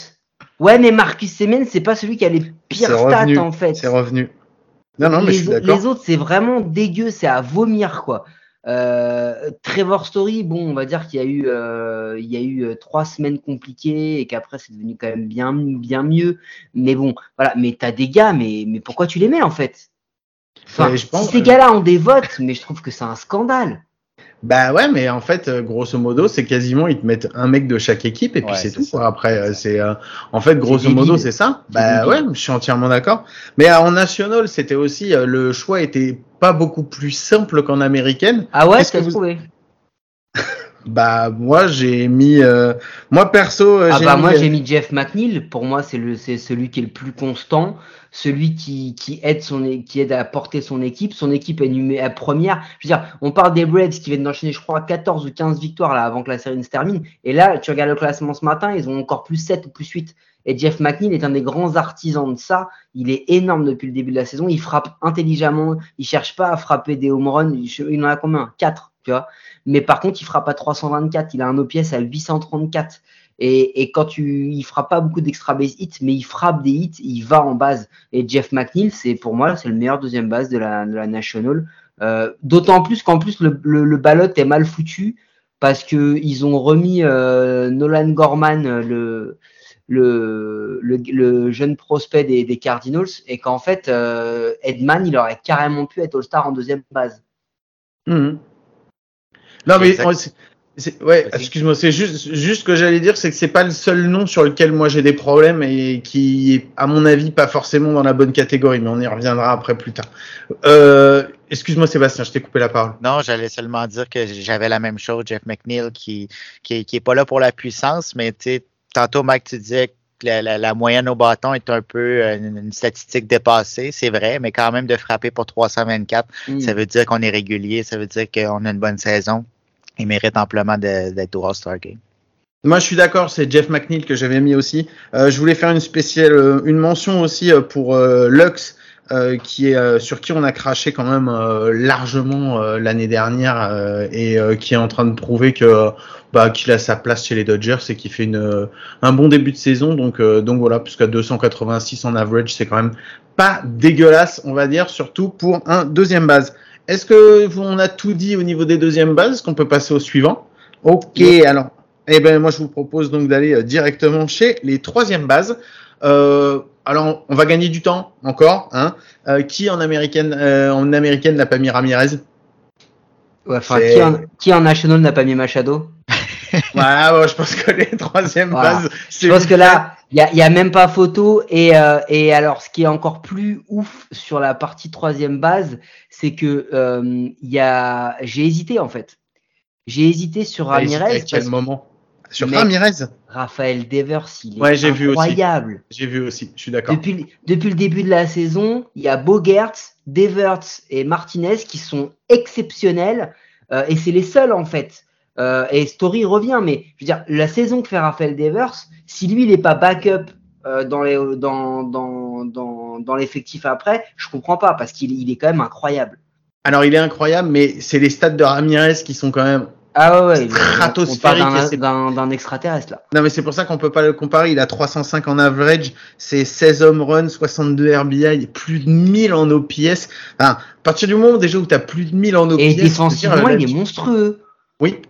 Ouais, mais Marcus Semen, c'est pas celui qui a les pires stats en fait. c'est revenu. Non, non, mais les, je suis d'accord. les autres, c'est vraiment dégueu, c'est à vomir quoi. Euh, Trevor Story, bon, on va dire qu'il y a eu, euh, il y a eu euh, trois semaines compliquées et qu'après c'est devenu quand même bien, bien mieux. Mais bon, voilà. Mais t'as des gars, mais, mais pourquoi tu les mets en fait? Enfin, Ouais, je pense- si ces gars-là ont des votes, mais je trouve que c'est un scandale. Bah ouais, mais en fait, euh, grosso modo, c'est quasiment ils te mettent un mec de chaque équipe et puis Ouais, c'est tout. ça. quoi. Après, euh, c'est euh, en fait grosso modo c'est ça. Bah ouais, je suis entièrement d'accord. Mais euh, en national, c'était aussi euh, le choix était pas beaucoup plus simple qu'en américaine. Ah ouais, Qu'est-ce que vous- trouvé? (laughs) Bah moi j'ai mis euh, moi perso euh, Ah j'ai bah mis, moi euh, j'ai mis Jeff McNeil. Pour moi c'est le c'est celui qui est le plus constant, celui qui, aide à porter son équipe. Son équipe est numé à première. Je veux dire, on parle des Braves qui viennent d'enchaîner je crois 14 ou 15 victoires là avant que la série ne se termine. Et là tu regardes le classement ce matin, ils ont encore plus 7 ou plus 8. Et Jeff McNeil est un des grands artisans de ça. Il est énorme depuis le début de la saison. Il frappe intelligemment. Il cherche pas à frapper des home runs. Il, il en a combien? 4, tu vois. Mais par contre, il frappe à 324. Il a un OPS à 834. Et, et quand tu, il frappe pas beaucoup d'extra base hits, mais il frappe des hits, il va en base. Et Jeff McNeil, c'est pour moi, c'est le meilleur deuxième base de la, de la National. Euh, D'autant plus qu'en plus le, le, le ballot est mal foutu parce que ils ont remis euh, Nolan Gorman, le, le, le, le jeune prospect des, des Cardinals, et qu'en fait, euh, Edman, il aurait carrément pu être All-Star en deuxième base. Mhm. Non mais Ouais, excuse-moi, c'est juste juste ce que j'allais dire, c'est que c'est pas le seul nom sur lequel moi j'ai des problèmes et qui est à mon avis pas forcément dans la bonne catégorie, mais on y reviendra après plus tard. Euh, excuse-moi Sébastien, je t'ai coupé la parole. Non, j'allais seulement dire que j'avais la même chose, Jeff McNeil, qui, qui, qui est pas là pour la puissance, mais tu sais, tantôt, Mike, tu disais que la, la- la moyenne au bâton est un peu euh, une, une statistique dépassée, c'est vrai, mais quand même de frapper pour 324, Mm. ça veut dire qu'on est régulier, ça veut dire qu'on a une bonne saison. Il mérite amplement d'être au All-Star Game. Moi, je suis d'accord, c'est Jeff McNeil que j'avais mis aussi. Euh, je voulais faire une spéciale, euh, une mention aussi euh, pour Lux, qui est sur qui on a craché quand même largement l'année dernière et qui est en train de prouver que bah, qu'il a sa place chez les Dodgers et qui fait une un bon début de saison. Donc donc voilà, puisqu'à 286 en average, c'est quand même pas dégueulasse, on va dire, surtout pour un deuxième base. Est-ce que vous- on a tout dit au niveau des deuxièmes bases Est-ce qu'on peut passer au suivant? Ok, alors eh ben moi je vous propose donc d'aller euh, directement chez les troisièmes bases. Euh, alors on va gagner du temps encore. Hein. Euh, qui en américaine euh, en américaine n'a pas mis Ramirez? Ouais, enfin, c'est- qui, en, qui en National n'a pas mis Machado? (laughs) Voilà, bon, je pense que les troisièmes Voilà. bases. Je pense que là, il y a, y a même pas photo. Et, euh, et alors, ce qui est encore plus ouf sur la partie troisième base, c'est que euh, il y a, j'ai hésité en fait. J'ai hésité sur fait. À Ramirez. quel parce que moment? Sur Mec. Ramirez? Raphaël Devers, il est Ouais, j'ai vu aussi. incroyable. J'ai vu aussi, je suis d'accord. Depuis, le- depuis le début de la saison, il y a Bogert, Devers et Martinez qui sont exceptionnels. euh, et c'est les seuls en fait. Euh, et Story revient, mais je veux dire, la saison que fait Raphaël Devers, si lui il n'est pas backup euh, dans les dans dans dans, dans l'effectif après, je comprends pas parce qu'il il est quand même incroyable. Alors il est incroyable, mais c'est les stats de Ramirez qui sont quand même Ah ouais, ouais il- on- on Stratosphérique, parle et d'un- c'est- d'un d'un extraterrestre là. Non, mais c'est pour ça qu'on peut pas le comparer. Il a 305 en average, c'est 16 home runs, 62 RBI, plus de 1000 en OPS. Enfin, à partir du moment déjà où tu as plus de 1000 en OPS, Et défensivement, la- il est monstrueux. Oui,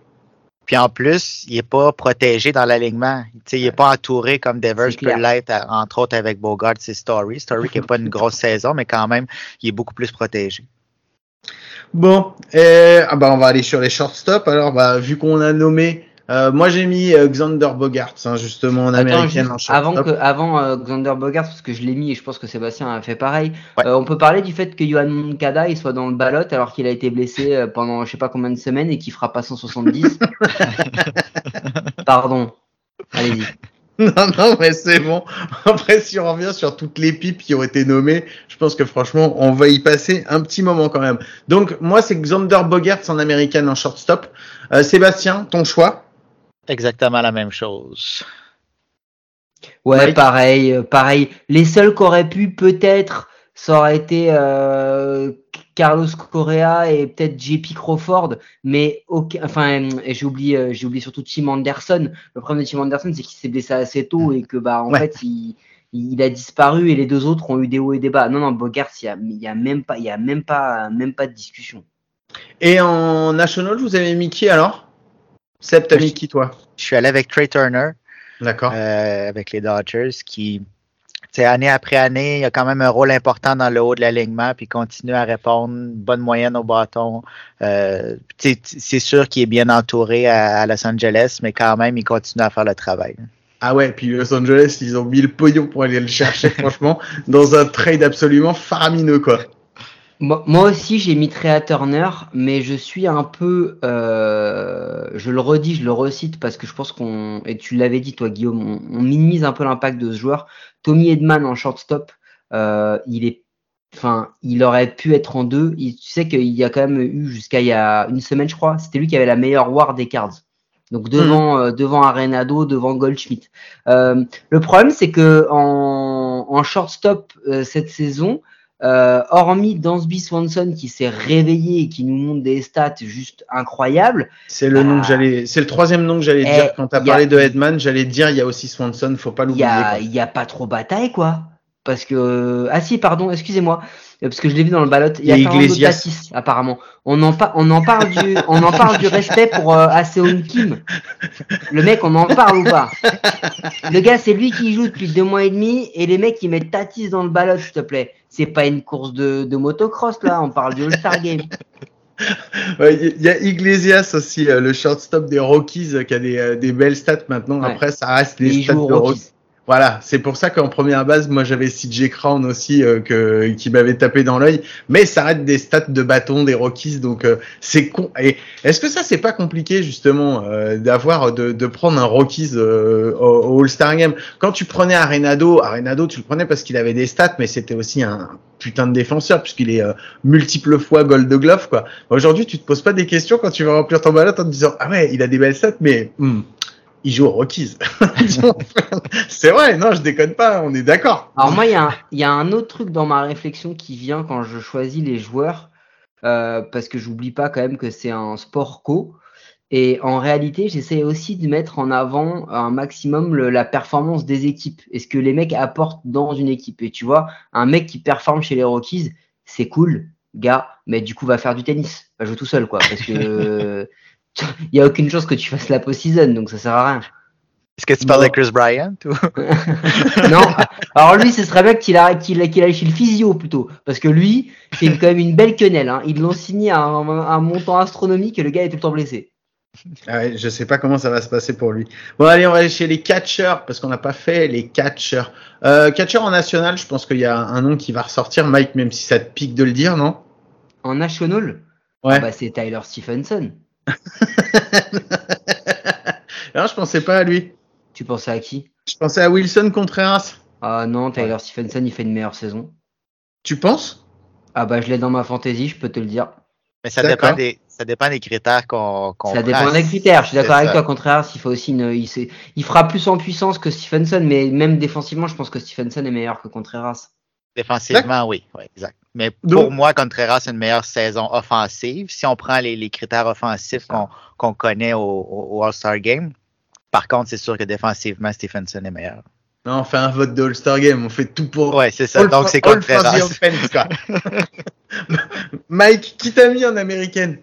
Puis en plus, il n'est pas protégé dans l'alignement. Tu sais, Il n'est pas entouré comme Devers peut l'être, entre autres avec Bogart, c'est Story. Story qui n'a pas une (laughs) grosse saison, mais quand même, il est beaucoup plus protégé. Bon, et, ah bah on va aller sur les shortstop. Alors, bah, vu qu'on a nommé, euh, moi j'ai mis euh, Xander Bogarts, hein, justement en Attends, américaine juste en shortstop. avant que avant euh, Xander Bogart, parce que je l'ai mis et je pense que Sébastien a fait pareil. Ouais. euh, on peut parler du fait que Johan Moncada il soit dans le ballot alors qu'il a été blessé euh, pendant je sais pas combien de semaines et qu'il fera pas 170. (laughs) Pardon. Allez-y. (laughs) Non, non, mais c'est bon. Après, si on revient sur toutes les pipes qui ont été nommées, je pense que franchement, on va y passer un petit moment quand même. Donc, moi, c'est Xander Bogarts en américaine en shortstop. Euh, Sébastien, ton choix? Exactement la même chose. Ouais, Mike? pareil, euh, pareil. Les seuls qui auraient pu peut-être, ça aurait été euh, Carlos Correa et peut-être JP Crawford, mais aucun, enfin, oublié, euh, j'ai oublié surtout Tim Anderson. Le problème de Tim Anderson, c'est qu'il s'est blessé assez tôt et que bah en Ouais. fait il, il a disparu et les deux autres ont eu des hauts et des bas. Non non, Bogart, il y a, il y a même pas, il y a même pas, même pas de discussion. Et en national, vous avez mis qui alors? Seb, t'as mis qui toi? Je suis allé avec Trey Turner, D'accord. euh, avec les Dodgers, qui, année après année, il a quand même un rôle important dans le haut de l'alignement, puis continue à répondre, bonne moyenne au bâton. Euh, c'est sûr qu'il est bien entouré à, à Los Angeles, mais quand même, il continue à faire le travail. Ah ouais, puis Los Angeles, ils ont mis le pognon pour aller le chercher, (laughs) franchement, dans un trade absolument faramineux, quoi. Moi, moi aussi, j'ai mis Trea Turner, mais je suis un peu, euh, je le redis, je le recite parce que je pense qu'on, et tu l'avais dit toi Guillaume, on, on minimise un peu l'impact de ce joueur. Tommy Edman en shortstop, euh, il est, enfin, il aurait pu être en deux. Il- tu sais qu'il y a quand même eu jusqu'à il y a une semaine, je crois, c'était lui qui avait la meilleure WAR des cards. Donc devant, euh, devant Arenado, devant Goldschmidt. Euh, le problème, c'est que en, en shortstop euh, cette saison, euh, hormis Dansby Swanson qui s'est réveillé et qui nous montre des stats juste incroyables, C'est le nom que j'allais, c'est le troisième nom que j'allais Eh, dire quand t'as a- parlé de Hedman. J'allais dire il y a aussi Swanson, faut pas l'oublier. il y a pas trop bataille quoi. Parce que ah si pardon excusez-moi Euh, parce que je l'ai vu dans le ballot il y a Fernando Iglesias. Tatis apparemment on en, pa- on en parle du (laughs) on en parle du respect pour euh, Aseon Kim le mec on en parle ou pas? Le gars c'est lui qui joue depuis deux mois et demi et les mecs qui mettent Tatis dans le ballot s'il te plaît c'est pas une course de, de motocross là on parle du All-Star (laughs) Game Ouais, Il y a Iglesias aussi, euh, le shortstop des Rockies, euh, qui a des, euh, des belles stats maintenant. Ouais. Après, ça reste les stats de Rockies. Rockies Voilà, c'est pour ça qu'en première base, moi j'avais CJ Crown aussi euh, qui m'avait tapé dans l'œil, mais ça reste des stats de bâton des Rockies, donc euh, c'est con. Et est-ce que ça c'est pas compliqué justement euh, d'avoir de, prendre un Rockies au, All-Star Game? Quand tu prenais Arenado, Arenado tu le prenais parce qu'il avait des stats, mais c'était aussi un putain de défenseur puisqu'il est multiple fois Gold Glove quoi. Aujourd'hui tu te poses pas des questions quand tu vas remplir ton ballot en te disant ah ouais il a des belles stats, mais hmm, il joue aux Rockies. (laughs) c'est vrai, non, je déconne pas, on est d'accord. Alors moi, il y, a un- il y a un autre truc dans ma réflexion qui vient quand je choisis les joueurs, euh, parce que j'oublie pas quand même que c'est un sport co. Et en réalité, j'essaie aussi de mettre en avant un maximum le- la performance des équipes et ce que les mecs apportent dans une équipe. Et tu vois, un mec qui performe chez les Rockies, c'est cool, gars, mais du coup, va faire du tennis, va jouer tout seul, quoi, parce que (laughs) il y a aucune chance que tu fasses la post-season, donc ça sert à rien. Est-ce que tu parles de Chris Bryant ou? (laughs) Non, alors lui, ce serait bien qu'il arrête, qu'il qu'il aille chez le physio plutôt, parce que lui, c'est quand même une belle quenelle. Hein. Ils l'ont signé à un, un montant astronomique et le gars est tout le temps blessé. Ah ouais, je sais pas comment ça va se passer pour lui. Bon, allez, on va aller chez les catcheurs, parce qu'on n'a pas fait les catcheurs. Euh, catcheur en national, je pense qu'il y a un nom qui va ressortir, Mike, même si ça te pique de le dire, non? En national, Ouais. ah bah, c'est Tyler Stephenson. (laughs) Non, je pensais pas à lui. Tu pensais à qui? Je pensais à Wilson Contreras. Ah non, Tyler Stephenson, il fait une meilleure saison. Tu penses? Ah bah, je l'ai dans ma fantasy, je peux te le dire. Mais ça dépend des ça dépend des critères qu'on qu'on ça dépend des critères. Je suis d'accord avec toi. Contraire, il faut aussi une, il, il fera plus en puissance que Stephenson, mais même défensivement, je pense que Stephenson est meilleur que Contreras. Défensivement, oui, oui, exact. Mais Donc- pour moi, Contreras a une meilleure saison offensive. Si on prend les, les critères offensifs C'est qu'on connaît au, All-Star Game, par contre, c'est sûr que défensivement, Stephenson est meilleur. Non, on fait un vote de All-Star Game, on fait tout pour. Ouais, c'est ça. All Donc, c'est Contreras. offense, quoi. (laughs) (laughs) Mike, qui t'a mis en américaine?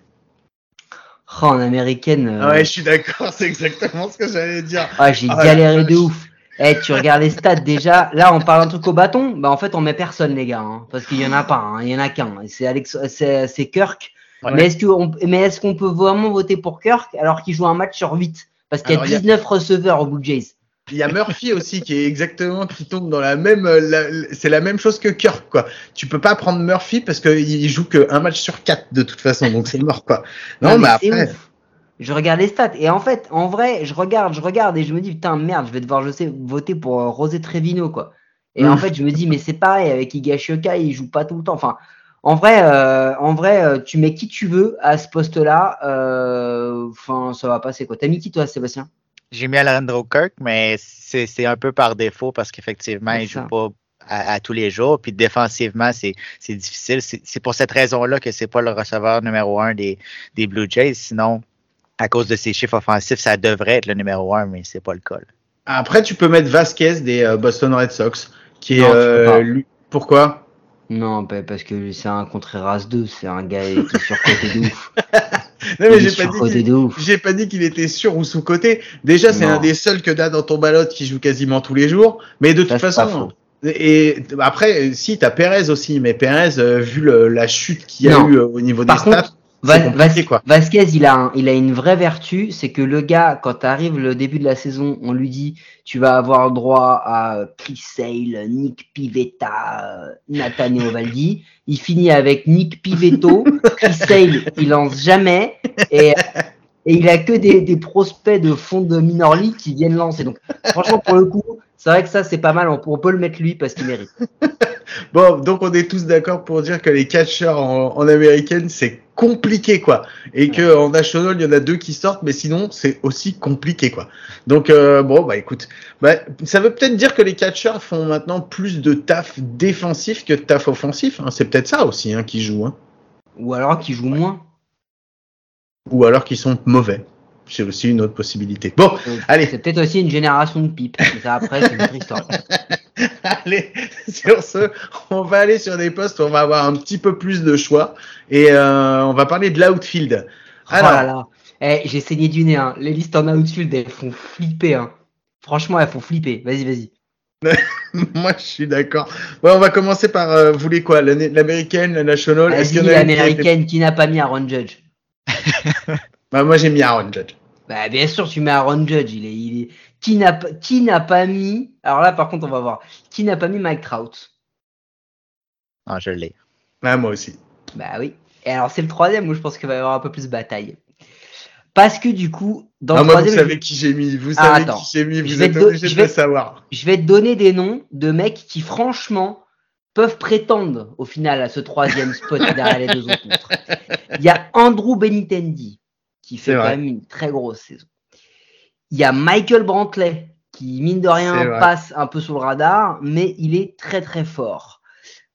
Oh, en américaine. euh, Ouais, je suis d'accord, (laughs) c'est exactement ce que j'allais dire. Ah, j'ai Ah, galéré de ouf. Eh, tu regardes les stats déjà. Là, on parle un truc au bâton. Bah, en fait, on met personne, les gars. hein, parce qu'il y en a pas. hein, Il y en a qu'un. C'est Alex, c'est, c'est Kirk. Ouais. Mais est-ce qu'on, mais est-ce qu'on peut vraiment voter pour Kirk alors qu'il joue un match sur 8 Parce qu'il y a Alors, il y a- 19 receveurs au Blue Jays. Il y a Murphy aussi qui est exactement qui tombe dans la même euh, la- c'est la même chose que Kirk quoi. Tu peux pas prendre Murphy parce qu'il joue que un match sur quatre de toute façon donc c'est mort quoi. Non, mais, après ouf. Je regarde les stats. Et en fait, en vrai, je regarde, je regarde et je me dis, putain, merde, je vais devoir je sais, voter pour euh, Rosé Trevino, quoi. Et Mm. en fait, je me dis, mais c'est pareil avec Higashioka, il joue pas tout le temps. Enfin, en vrai, euh, en vrai, euh, tu mets qui tu veux à ce poste-là. euh, Enfin, ça va passer, quoi. T'as mis qui, toi, Sébastien? J'ai mis Alejandro Kirk, mais c'est un peu par défaut parce qu'effectivement, il joue pas à, à tous les jours. Puis défensivement, c'est difficile. C'est c'est pour cette raison-là que c'est pas le receveur numéro un des, des Blue Jays. Sinon, à cause de ses chiffres offensifs, ça devrait être le numéro un, mais c'est pas le cas. là. après tu peux mettre Vasquez des euh, Boston Red Sox qui est Non, euh, lui- pourquoi? Non, bah, parce que c'est un Contreras 2, c'est un gars qui est surcoté de ouf. (laughs) Non mais j'ai pas dit pas dit qu'il était sur ou sous côté. Déjà c'est un des seuls que t'as dans ton ballot qui joue quasiment tous les jours mais de toute Ça, façon et après si t'as Perez aussi mais Perez euh, vu le- la chute qu'il y a Non. eu euh, au niveau des Par stats Vas-. Vasquez, il a, un- il a une vraie vertu, c'est que le gars, quand arrive le début de la saison, on lui dit tu vas avoir droit à Chris Sale, Nick Pivetta, euh, Nathaniel Valdi. Il finit avec Nick Pivetto, Chris Sale, il lance jamais, et, et il a que des, des prospects de fonds de minor league qui viennent lancer. Donc, franchement, pour le coup, c'est vrai que ça, c'est pas mal. On, peut- on peut le mettre lui parce qu'il mérite. (laughs) Bon, donc on est tous d'accord pour dire que les catcheurs en, en américaine, c'est compliqué, quoi. Et que en national, il y en a deux qui sortent, mais sinon, c'est aussi compliqué, quoi. Donc, euh, bon, bah écoute, bah, ça veut peut-être dire que les catcheurs font maintenant plus de taf défensif que de taf offensif. hein. C'est peut-être ça aussi hein, qui joue. Hein. Ou alors qu'il joue moins. Ou alors qu'ils sont mauvais. C'est aussi une autre possibilité. Bon, Donc, Allez. C'est peut-être aussi une génération de. Mais ça, après, c'est une autre histoire. (laughs) (laughs) Allez, sur ce, on va aller sur des postes où on va avoir un petit peu plus de choix et euh, on va parler de l'outfield. Alors, oh là là. Eh, j'ai saigné du nez. Hein. Les listes en outfield, elles font flipper. Hein. Franchement, elles font flipper. Vas-y, vas-y. (laughs) moi je suis d'accord. Bon, on va commencer par, euh, vous voulez quoi, l'américaine, la national Vas-y, une qui l'américaine, qui n'a pas mis Aaron Judge (laughs) Bah, Moi j'ai mis Aaron Judge. Bah, bien sûr, tu mets Aaron Judge. Il est, il est... Qui n'a pas, qui n'a pas mis Alors là, par contre, on va voir. Qui n'a pas mis Mike Trout? Ah, je l'ai. Ah, moi aussi. Bah oui. Et alors, c'est le troisième où je pense qu'il va y avoir un peu plus de bataille. Parce que du coup, dans Ah, le moi, vous troisième, savez qui j'ai mis. Vous Ah, savez attends. qui j'ai mis. Je Vous vais êtes do- obligé je de le vais- savoir. je vais te donner des noms de mecs qui, franchement, peuvent prétendre au final à ce troisième spot (laughs) derrière les deux autres. Il y a Andrew Benitendi qui fait quand même une très grosse saison. Il y a Michael Brantley qui, mine de rien, passe un peu sous le radar, mais il est très très fort.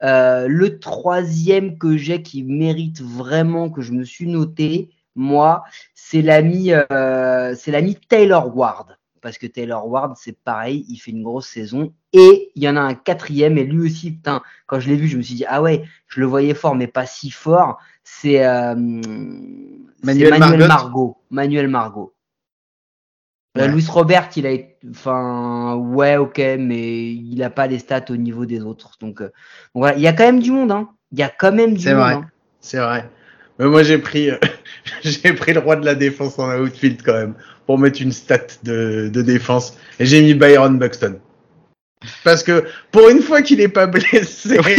Euh, le troisième que j'ai qui mérite vraiment que je me suis noté, moi, c'est l'ami, euh, c'est l'ami Taylor Ward. Parce que Taylor Ward, c'est pareil, il fait une grosse saison. Et il y en a un quatrième, et lui aussi, putain, quand je l'ai vu, je me suis dit, ah ouais, je le voyais fort, mais pas si fort. C'est euh, Manuel Manuel Margot. Margot. Manuel Margot. Euh, Ouais. Louis Robert, il a été, enfin, ouais, ok, mais il n'a pas les stats au niveau des autres. Donc, euh, donc voilà, il y a quand même du monde, hein. Il y a quand même du C'est monde. vrai. hein. C'est vrai. Mais moi j'ai pris, euh, (laughs) j'ai pris le roi de la défense en outfield quand même pour mettre une stat de, de défense et j'ai mis Byron Buxton. Parce que pour une fois qu'il est pas blessé, (laughs) Ouais,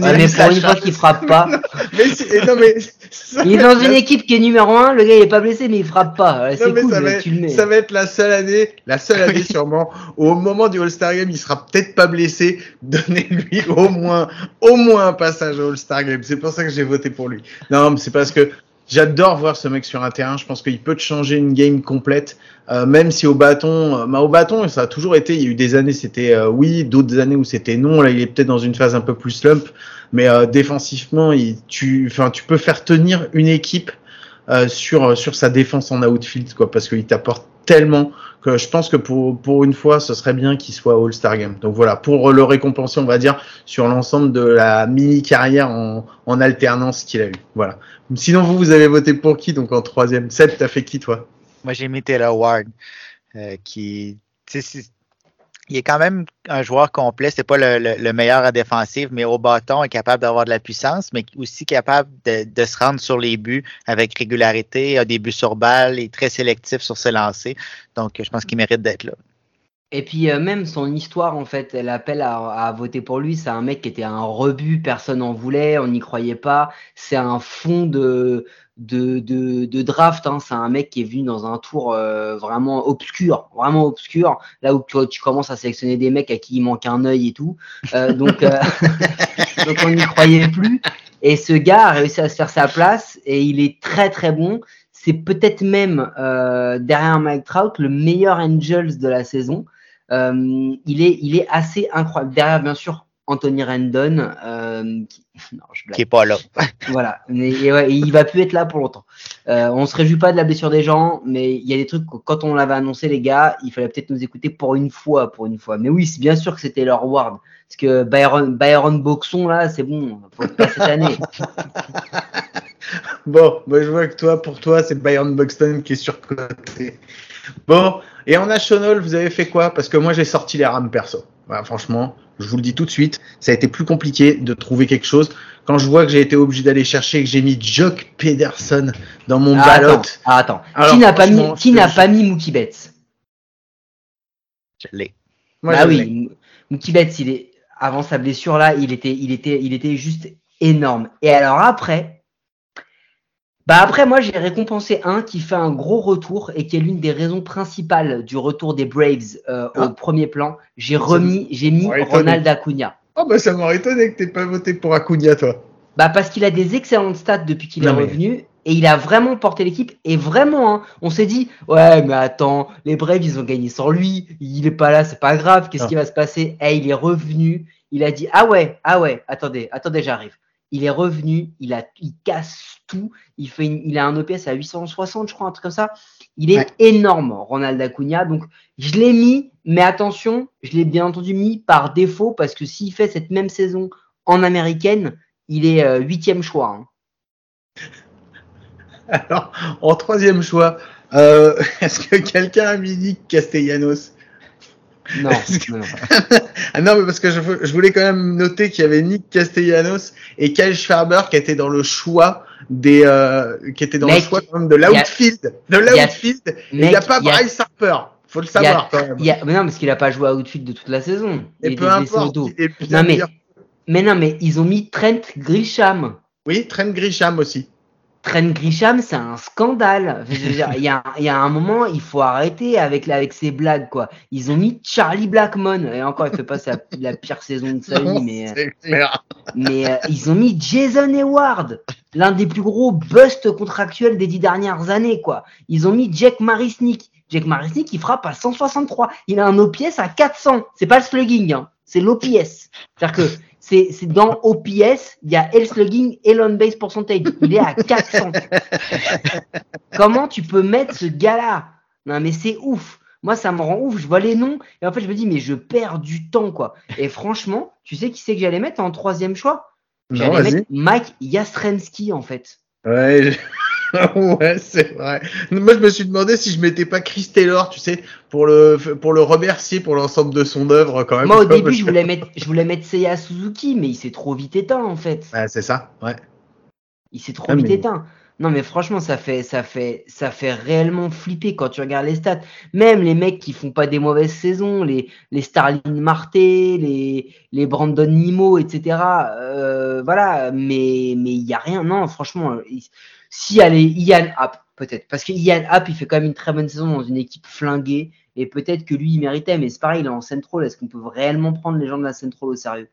mais pour une fois qu'il frappe pas, mais c'est- non mais ça il est dans une la- équipe qui est numéro 1, le gars il est pas blessé, mais il frappe pas. Ouais, non, C'est mais cool, ça, va mais être, tu le mets. ça va être la seule année, la seule année (laughs) sûrement, où au moment du All-Star Game, il sera peut-être pas blessé. Donnez-lui au moins, au moins un passage au All-Star Game. C'est pour ça que j'ai voté pour lui. Non, mais c'est parce que j'adore voir ce mec sur un terrain. Je pense qu'il peut te changer une game complète, euh, même si au bâton, euh, bah, au bâton, ça a toujours été. Il y a eu des années, c'était euh, oui, d'autres années où c'était non. Là, il est peut-être dans une phase un peu plus slump, mais euh, défensivement, il, tu, enfin, tu peux faire tenir une équipe euh, sur sur sa défense en outfield, quoi, parce qu'il t'apporte tellement que je pense que pour pour une fois, ce serait bien qu'il soit All-Star Game. Donc voilà, pour le récompenser, on va dire sur l'ensemble de la mini carrière en, en alternance qu'il a eu. Voilà. Sinon, vous, vous avez voté pour qui donc en troisième? Seth, t'as fait qui toi? Moi, j'ai mis Taylor Ward, euh, qui, il est quand même un joueur complet. C'est pas le, le- le meilleur à défensive, mais au bâton, est capable d'avoir de la puissance, mais aussi capable de, se rendre sur les buts avec régularité, a des buts sur balle, est très sélectif sur ses lancers. Donc, je pense qu'il mérite d'être là. Et puis euh, même son histoire en fait, elle appelle à, à voter pour lui. C'est un mec qui était un rebut, personne n'en voulait, on n'y croyait pas. C'est un fond de de, de, de draft. Hein. C'est un mec qui est venu dans un tour euh, vraiment obscur, vraiment obscur. Là où tu, tu commences à sélectionner des mecs à qui il manque un œil et tout. Euh, donc euh, (laughs) donc on n'y croyait plus. Et ce gars a réussi à se faire sa place et il est très très bon. C'est peut-être même euh, derrière Mike Trout le meilleur Angels de la saison. Euh, il, est, il est assez incroyable. Derrière, bien sûr, Anthony Rendon. Euh, qui... (laughs) Non, je blague. Qui est pas là. (laughs) Voilà. Mais, et ouais, et il va plus être là pour longtemps. Euh, on se réjouit pas de la blessure des gens, mais il y a des trucs que quand on l'avait annoncé, les gars, il fallait peut-être nous écouter pour une fois, pour une fois. Mais oui, c'est bien sûr que c'était leur Ward. Parce que Byron, Byron Boxon, là, c'est bon. Faut pas cette année. (laughs) Bon, moi je vois que toi, pour toi, c'est Byron Buxton qui est surcoté. Bon, et en National, vous avez fait quoi? Parce que moi j'ai sorti les rames perso. Bah, franchement, je vous le dis tout de suite, ça a été plus compliqué de trouver quelque chose. Quand je vois que j'ai été obligé d'aller chercher, que j'ai mis Jock Pederson dans mon Ah, ballot. attends, ah, attends. Alors, qui n'a pas mis, qui n'a pas mis Mookie Betts Je l'ai. Moi, Bah je l'ai. oui, Mookie Betts, il est avant sa blessure là, il était, il était, il était juste énorme. Et alors après, bah après moi j'ai récompensé un qui fait un gros retour et qui est l'une des raisons principales du retour des Braves euh, Ah. au premier plan. J'ai remis, j'ai mis. Ronald Acuna. Oh bah ça m'aurait étonné que t'aies pas voté pour Acuna, toi. Bah parce qu'il a des excellentes stats depuis qu'il est revenu et il a vraiment porté l'équipe et vraiment hein, on s'est dit ouais mais attends les Braves ils ont gagné sans lui il est pas là c'est pas grave qu'est-ce Ah. qui va se passer? Eh il est revenu il a dit ah ouais ah ouais attendez attendez j'arrive il est revenu il a il casse tout il fait une- il a un OPS à 860 je crois un truc comme ça il est Ouais. énorme Ronald Acuna donc je l'ai mis mais attention je l'ai bien entendu mis par défaut parce que s'il fait cette même saison en américaine il est euh, huitième choix. hein. (laughs) Alors, en troisième choix, euh, (laughs) est-ce que quelqu'un a mis Nick Castellanos? (laughs) Non, que-. (laughs) Ah non, mais parce que je, vou- je voulais quand même noter qu'il y avait Nick Castellanos et Kyle Schwarber qui étaient dans le choix des, euh, qui étaient dans le choix quand même de l'outfield, de l'outfield. Il n'y a pas Bryce Harper. Faut le a- savoir quand même. il y a- mais non, parce qu'il a pas joué à outfield de toute la saison. Et peu importe. il Non, mais-. Mais non, mais ils ont mis Trent Grisham. Oui, Trent Grisham aussi. Trent Grisham, c'est un scandale. Il y, y a un moment, il faut arrêter avec, avec ces blagues, quoi. Ils ont mis Charlie Blackmon. Et encore, il fait pas sa, la pire saison de sa vie, mais, mais euh, ils ont mis Jason Hayward, l'un des plus gros busts contractuels des dix dernières années, quoi. Ils ont mis Jack Marisnik. Jack Marisnik, il frappe à 163. Il a un OPS à 400. C'est pas le slugging, hein. c'est l'OPS. C'est-à-dire que c'est c'est dans OPS, il y a le slugging et l'on base percentage. Il est à 400. (laughs) Comment tu peux mettre ce gars-là? Non, mais c'est ouf. Moi, ça me rend ouf. Je vois les noms et en fait, je me dis, mais je perds du temps, quoi. Et franchement, tu sais qui c'est que j'allais mettre en troisième choix? J'allais mettre Mike Yastrensky, en fait. Ouais, je- (laughs) ouais, c'est vrai. Moi, je me suis demandé si je mettais pas Chris Taylor, tu sais, pour le pour le remercier pour l'ensemble de son œuvre quand même. Moi, au (laughs) début, je voulais mettre, je voulais mettre Seiya Suzuki, mais il s'est trop vite éteint, en fait. Ouais, c'est ça. Ouais. Il s'est trop Ah, vite mais- éteint. Non, mais franchement, ça fait, ça fait, ça fait réellement flipper quand tu regardes les stats. Même les mecs qui font pas des mauvaises saisons, les, les Starling Marte, les, les Brandon Nimo, etc. euh, voilà, mais, mais il y a rien. Non, franchement, il- si a les Ian Happ, peut-être. Parce que Ian Happ, il fait quand même une très bonne saison dans une équipe flinguée. Et peut-être que lui, il méritait. Mais c'est pareil, il est en Central. Est-ce qu'on peut réellement prendre les gens de la Central au sérieux?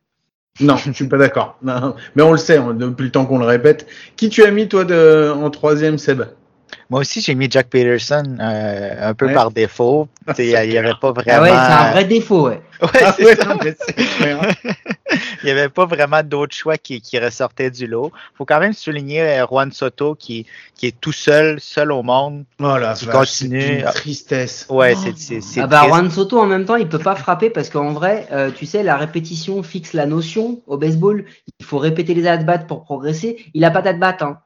Non, je suis pas d'accord. Mais on le sait depuis le temps qu'on le répète. Qui tu as mis toi de en troisième, Seb? Moi aussi, j'ai mis Jack Peterson euh, un peu Ouais. par défaut. Il n'y avait pas Ah vraiment. ouais, c'est un vrai défaut, ouais. Ouais, Ah c'est ouais, ça. non, mais c'est clair. (laughs) (laughs) Il n'y avait pas vraiment d'autres choix qui, qui ressortaient du lot. Il faut quand même souligner euh, Juan Soto qui, qui est tout seul, seul au monde. Oh vache, c'est une tristesse. Ouais, Oh. c'est c'est c'est Ah bah. Juan Soto en même temps il peut pas frapper parce qu'en vrai euh, tu sais la répétition fixe la notion au baseball il faut répéter les at-bats pour progresser il a pas d'at-bat hein.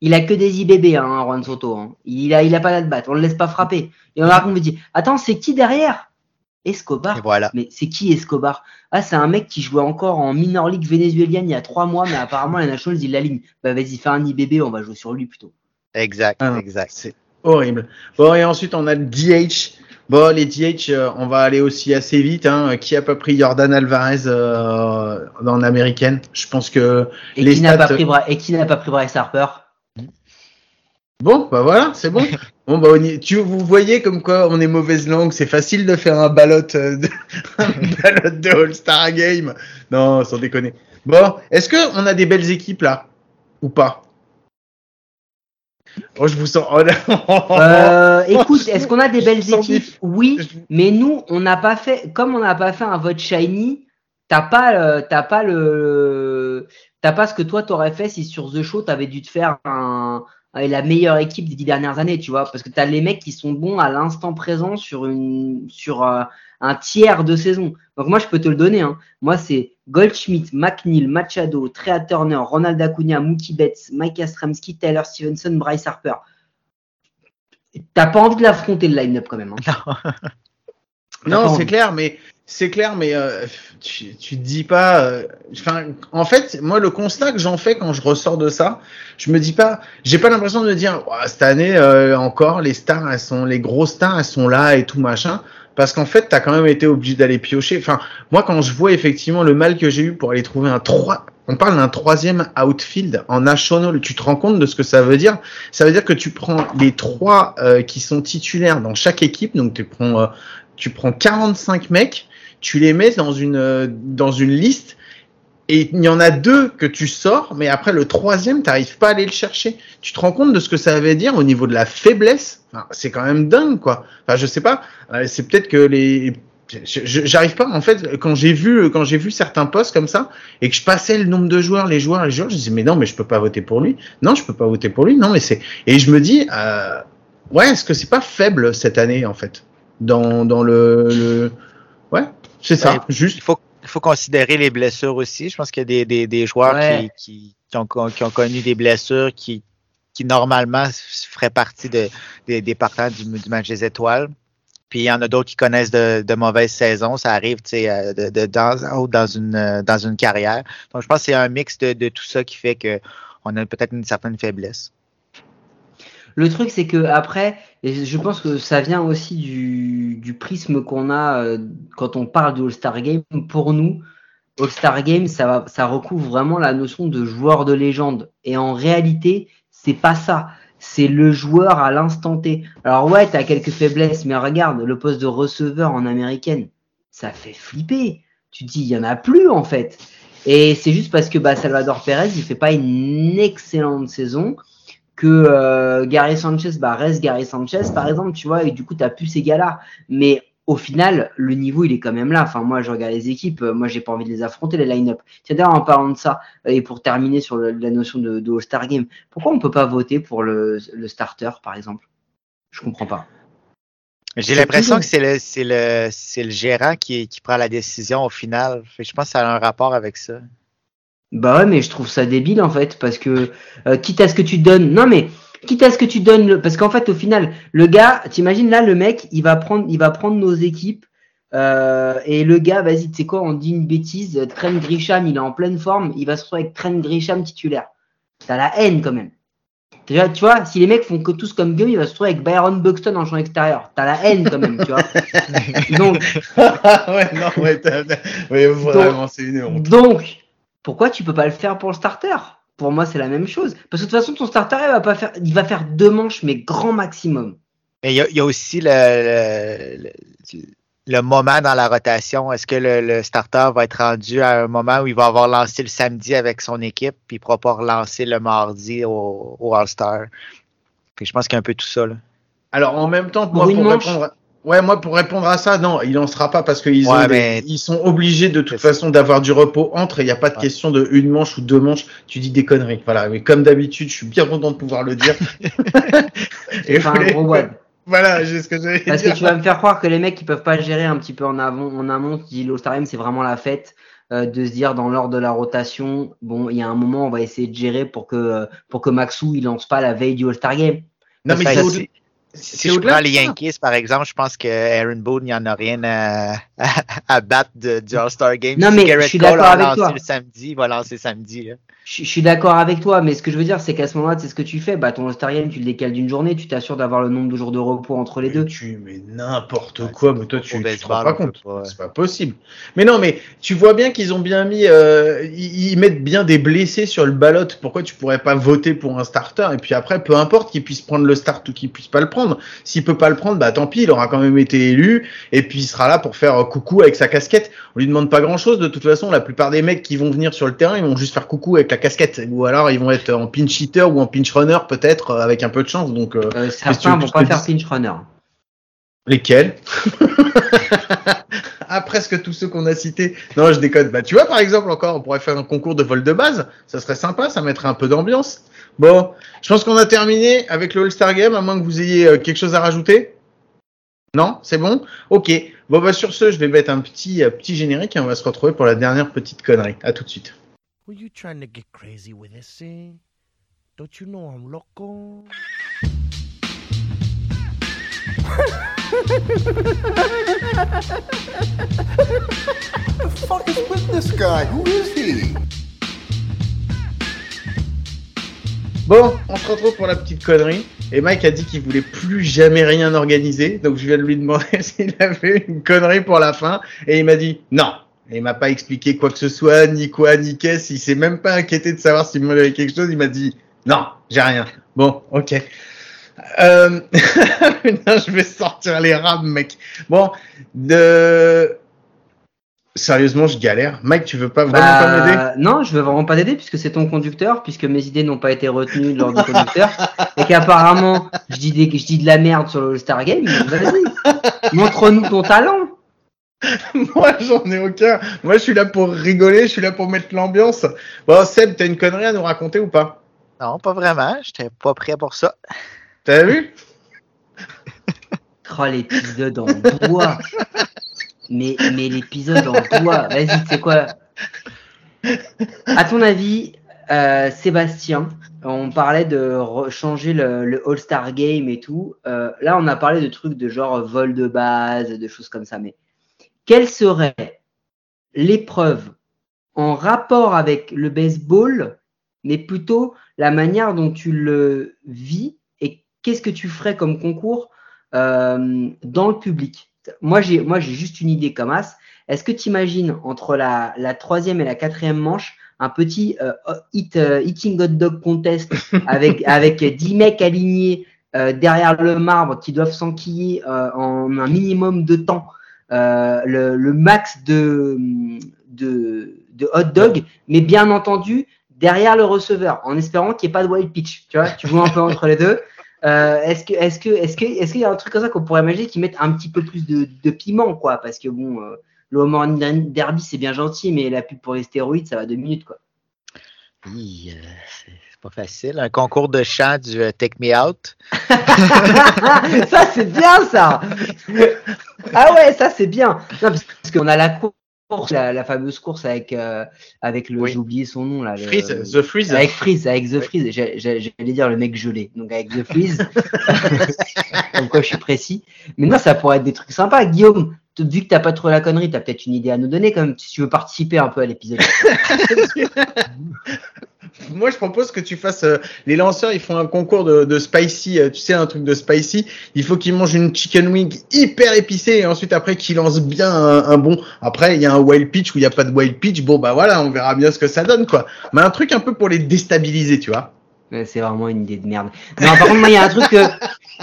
il a que des IBB hein, Juan Soto hein. il a il a pas d'at-bat on le laisse pas frapper et on a on me dit attends c'est qui derrière? Escobar Et voilà. mais c'est qui Escobar? Ah c'est un mec qui jouait encore en minor league vénézuélienne il y a trois mois mais apparemment la Nationals il l'aligne bah vas-y fais un IBB on va jouer sur lui plutôt Exact, Ah exact. C'est horrible. Bon, et ensuite, on a le DH. Bon, les DH, euh, on va aller aussi assez vite. Hein. Qui a pas pris Jordan Alvarez euh, dans l'américaine? Je pense que. et Les qui n'a pas pris Bra- et qui n'a pas pris Bryce Harper? Bon, bah voilà, c'est bon. (laughs) bon, bah, on y- tu, vous voyez comme quoi on est mauvaise langue. C'est facile de faire un ballot, euh, de, (laughs) un ballot de All-Star Game. Non, sans déconner. Bon, est-ce que on a des belles équipes là? Ou pas? Oh, je vous sens. oh. (laughs) Euh, écoute, (laughs) est-ce qu'on a des belles équipes? Oui, mais nous, on n'a pas fait, comme on n'a pas fait un vote shiny, t'as pas, le- t'as pas le, t'as pas ce que toi t'aurais fait si sur The Show t'avais dû te faire un, la meilleure équipe des dix dernières années, tu vois, parce que t'as les mecs qui sont bons à l'instant présent sur une, sur euh, un tiers de saison. Donc moi, je peux te le donner. Hein. Moi, c'est Goldschmidt, McNeil, Machado, Trea Turner, Ronald Acuna, Mookie Betts, Mike Yastrzemski, Tyler Stevenson, Bryce Harper. T'as pas envie de l'affronter le line-up quand même. hein. (laughs) Non, Attends. c'est clair, mais c'est clair, mais euh, tu, tu te dis pas. euh, en fait, moi, le constat que j'en fais quand je ressors de ça, je me dis pas. J'ai pas l'impression de me dire Ouah, cette année euh, encore les stars, elles sont les grosses stars, elles sont là et tout machin. Parce qu'en fait, t'as quand même été obligé d'aller piocher. Enfin, moi, quand je vois effectivement le mal que j'ai eu pour aller trouver un 3, on parle d'un troisième outfield en national, tu te rends compte de ce que ça veut dire? Ça veut dire que tu prends les trois euh, qui sont titulaires dans chaque équipe, donc tu prends, euh, tu prends 45 mecs, tu les mets dans une, euh, dans une liste, et il y en a deux que tu sors, mais après le troisième, t'arrives pas à aller le chercher. Tu te rends compte de ce que ça veut dire au niveau de la faiblesse? C'est quand même dingue, quoi. Enfin, je sais pas. euh, C'est peut-être que les j'arrive pas en fait quand j'ai vu quand j'ai vu certains posts comme ça et que je passais le nombre de joueurs les joueurs les joueurs je disais mais non mais je peux pas voter pour lui non je peux pas voter pour lui non mais c'est et je me dis euh, ouais est-ce que c'est pas faible cette année en fait? Dans dans le... c'est ça Ouais. juste Il faut, il faut considérer les blessures aussi. Je pense qu'il y a des, des, des joueurs Ouais. qui, qui, qui, ont, qui ont connu des blessures qui, qui normalement feraient partie de, des, des partants du, du match des étoiles. Puis il y en a d'autres qui connaissent de, de mauvaises saisons. Ça arrive tu sais, euh, de, de, dans, dans, une, euh, dans une carrière. Donc je pense que c'est un mix de, de tout ça qui fait qu'on a peut-être une certaine faiblesse. Le truc, c'est que après, et je pense que ça vient aussi du, prisme qu'on a euh, quand on parle de All-Star Game. Pour nous, All-Star Game, ça recouvre vraiment la notion de joueur de légende. Et en réalité, c'est pas ça. C'est le joueur à l'instant T. Alors ouais, t'as quelques faiblesses, mais regarde, le poste de receveur en américaine, ça fait flipper. Tu te dis, il y en a plus en fait. Et c'est juste parce que bah, Salvador Perez, il fait pas une excellente saison que euh, Gary Sanchez bah, reste Gary Sanchez, par exemple, tu vois, et du coup, tu n'as plus ces gars-là. Mais au final, le niveau, il est quand même là. Enfin, moi, je regarde les équipes, euh, moi, j'ai pas envie de les affronter, les line-up. Tiens, d'ailleurs, en parlant de ça, euh, et pour terminer sur le- la notion de, de All-Star Game, pourquoi on peut pas voter pour le, le starter, par exemple? Je comprends pas. J'ai l'impression que c'est le, c'est le, c'est le gérant qui, qui prend la décision au final. Fait que je pense que ça a un rapport avec ça. Bah ouais, mais je trouve ça débile en fait, parce que euh, quitte à ce que tu donnes, non mais quitte à ce que tu donnes, le... parce qu'en fait au final, le gars, t'imagines là le mec, il va prendre, il va prendre nos équipes euh, et le gars, vas-y, tu sais quoi, on dit une bêtise, Trent Grisham, il est en pleine forme, il va se retrouver avec Trent Grisham titulaire. T'as la haine quand même. Déjà, tu vois, si les mecs font que tous comme Guillaume, il va se retrouver avec Byron Buxton en champ extérieur. T'as la haine quand même, tu vois. (laughs) Donc, ouais non ouais, ouais, vraiment c'est une honte Donc, pourquoi tu peux pas le faire pour le starter? Pour moi, c'est la même chose. Parce que de toute façon, ton starter, il va, pas faire, il va faire deux manches, mais grand maximum. Mais il y a, il y a aussi le, le, le- le moment dans la rotation. Est-ce que le, le starter va être rendu à un moment où il va avoir lancé le samedi avec son équipe, puis il ne pourra pas relancer le mardi au, au All-Star? Je pense qu'il y a un peu tout ça. Là. Alors en même temps, Pour moi une pour manche répondre. Ouais, moi pour répondre à ça, non, il en sera pas parce qu'ils Ouais, ont des- mais- ils sont obligés de toute C'est ça. façon d'avoir du repos entre. Il n'y a pas de Ouais. question de une manche ou deux manches. Tu dis des conneries, voilà. Mais comme d'habitude, je suis bien content de pouvoir le dire. (laughs) Et Enfin, un gros voilà, j'ai ce que j'allais Parce dire. que tu vas me faire croire que les mecs, ils peuvent pas gérer un petit peu en avant, en amont. Tu dis l'All-Star Game, c'est vraiment la fête. euh, de se dire dans l'ordre de la rotation, bon, il y a un moment, on va essayer de gérer pour que, euh, pour que Maxou, il lance pas la veille du All-Star Game. Non mais c'est si- je prends les. Yankees, par exemple, je pense que Aaron Boone, il n'y en a rien à, à, à battre de, du All-Star Game. Non, mais Garrett je suis d'accord avec toi. le samedi, il va lancer samedi. Là. Je, je suis d'accord avec toi, mais ce que je veux dire, c'est qu'à ce moment-là, c'est ce que tu fais. Bah, ton All-Star Game, tu le décales d'une journée, tu t'assures d'avoir le nombre de jours de repos entre les Mais deux. tu mais n'importe Ouais, quoi, mais toi tu, tu te rends pas compte. ouais. C'est pas possible. Mais non, mais tu vois bien qu'ils ont bien mis, euh, ils, ils mettent bien des blessés sur le ballot. Pourquoi tu pourrais pas voter pour un starter? Et puis après, peu importe qu'il puisse prendre le start ou qu'il puisse pas le prendre. S'il peut pas le prendre, bah tant pis, il aura quand même été élu. Et puis il sera là pour faire coucou avec sa casquette. On lui demande pas grand chose. De toute façon, la plupart des mecs qui vont venir sur le terrain, ils vont juste faire coucou avec la casquette. Ou alors ils vont être en pinch hitter ou en pinch runner peut-être euh, avec un peu de chance. Donc euh, Euh, certains vont pas faire pinch runner. Lesquels (laughs) Ah, presque tous ceux qu'on a cités. Non, je déconne. Bah, tu vois, par exemple, encore, on pourrait faire un concours de vol de base. Ça serait sympa, ça mettrait un peu d'ambiance. Bon, je pense qu'on a terminé avec le All-Star Game, à moins que vous ayez euh, quelque chose à rajouter. Non, c'est bon? Ok. Bon, bah, sur ce, je vais mettre un petit, euh, petit générique et on va se retrouver pour la dernière petite connerie. À tout de suite. Were you trying to get crazy with this thing? Don't you know I'm loco? the fuck is with this guy? Who is he? Bon, on se retrouve pour la petite connerie. Et Mike a dit qu'il voulait plus jamais rien organiser. Donc je viens de lui demander (laughs) s'il avait une connerie pour la fin. Et il m'a dit non. Et il m'a pas expliqué quoi que ce soit, ni quoi, ni qu'est-ce. Il s'est même pas inquiété de savoir s'il m'avait quelque chose. Il m'a dit non, j'ai rien. Bon, ok. Euh... (laughs) Je vais sortir les rames, mec. Bon, de... Sérieusement, je galère. Mike, tu veux pas vraiment pas m'aider? Bah, non, je veux vraiment pas t'aider puisque c'est ton conducteur, puisque mes idées n'ont pas été retenues lors du conducteur, et qu'apparemment je dis des, je dis de la merde sur le All-Star Game. donc Vas-y, montre-nous ton talent. (laughs) Moi, j'en ai aucun. Moi, je suis là pour rigoler, je suis là pour mettre l'ambiance. Bon, Seb, t'as une connerie à nous raconter ou pas? Non, pas vraiment. J'étais pas prêt pour ça. T'as vu? (laughs) Oh, l'épisode en bois. Mais, mais l'épisode en bois. Vas-y, tu sais quoi À ton avis, euh, Sébastien, on parlait de changer le, le All-Star Game et tout. Euh, là, on a parlé de trucs de genre vol de base, de choses comme ça. Mais quelle serait l'épreuve en rapport avec le baseball, mais plutôt la manière dont tu le vis et qu'est-ce que tu ferais comme concours euh, dans le public? Moi, j'ai moi j'ai juste une idée comme as. Est-ce que tu imagines entre la, la troisième et la quatrième manche un petit euh, hit, euh, eating hot dog contest (laughs) avec, avec 10 mecs alignés euh, derrière le marbre qui doivent s'enquiller euh, en un minimum de temps le, le max de, de, de hot dog, mais bien entendu derrière le receveur, en espérant qu'il n'y ait pas de wild pitch. Tu vois, tu vois un peu entre les deux. Euh, est-ce que, est-ce que, est-ce que, est-ce qu'il y a un truc comme ça qu'on pourrait imaginer qui mette un petit peu plus de, de piment, quoi? Parce que bon, euh, le home derby c'est bien gentil, mais la pub pour les stéroïdes, ça va deux minutes, quoi. Hi, euh, c'est pas facile. Un concours de chant du euh, Take Me Out. (laughs) ça c'est bien ça. (laughs) ah ouais, ça c'est bien. Non, parce qu'on a la course, la, la fameuse course avec euh, avec le, Oui. j'ai oublié son nom là. le- Freeze, The Freeze. Avec Freeze, avec The Freeze. J'allais dire le mec gelé. Donc avec The Freeze. (laughs) Comme quoi je suis précis. Mais non, ça pourrait être des trucs sympas. Guillaume, t- vu que t'as pas trop la connerie, t'as peut-être une idée à nous donner quand même, si tu veux participer un peu à l'épisode. (laughs) Moi, je propose que tu fasses. euh, les lanceurs, ils font un concours de, de spicy. euh, tu sais, un truc de spicy. Il faut qu'ils mangent une chicken wing hyper épicée et ensuite après qu'ils lancent bien un, bon. Après, il y a un wild pitch ou il y a pas de wild pitch. Bon, bah voilà, on verra bien ce que ça donne, quoi. Mais un truc un peu pour les déstabiliser, tu vois. C'est vraiment une idée de merde. Non, par contre, il y a un truc que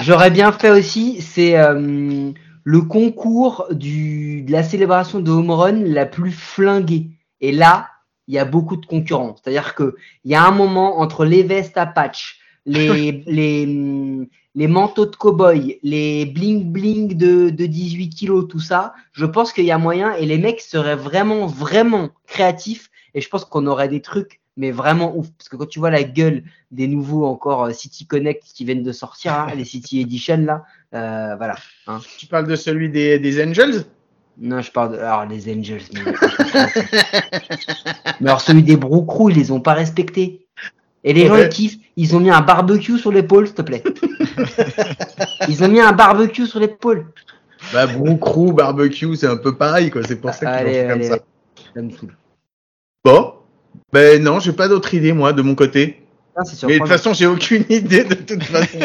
j'aurais bien fait aussi, c'est euh, le concours du, de la célébration de home run la plus flinguée. Et là, il y a beaucoup de concurrents. C'est-à-dire que il y a un moment entre les vestes à patch, les, (laughs) les, les manteaux de cow-boy, les bling-bling de, de 18 kilos, tout ça, je pense qu'il y a moyen et les mecs seraient vraiment, vraiment créatifs et je pense qu'on aurait des trucs, mais vraiment ouf. Parce que quand tu vois la gueule des nouveaux encore euh, City Connect qui viennent de sortir, hein, les City Edition là, euh, voilà. Hein. Tu parles de celui des, des Angels? Non, je parle de alors, les Angels. Mais, mais alors celui des Brook Crew, ils les ont pas respectés. Et les gens ils kiffent, ils ont mis un barbecue sur l'épaule, s'il te plaît. ils ont mis un barbecue sur l'épaule. Bah, Brookroo, barbecue, c'est un peu pareil, quoi. C'est pour ça qu'ils Allez, fait comme allez, ça. ça me saoule. Bon. Ben non, j'ai pas d'autre idée, moi, de mon côté. Ah, Mais de toute façon, j'ai aucune (laughs) idée de toute façon.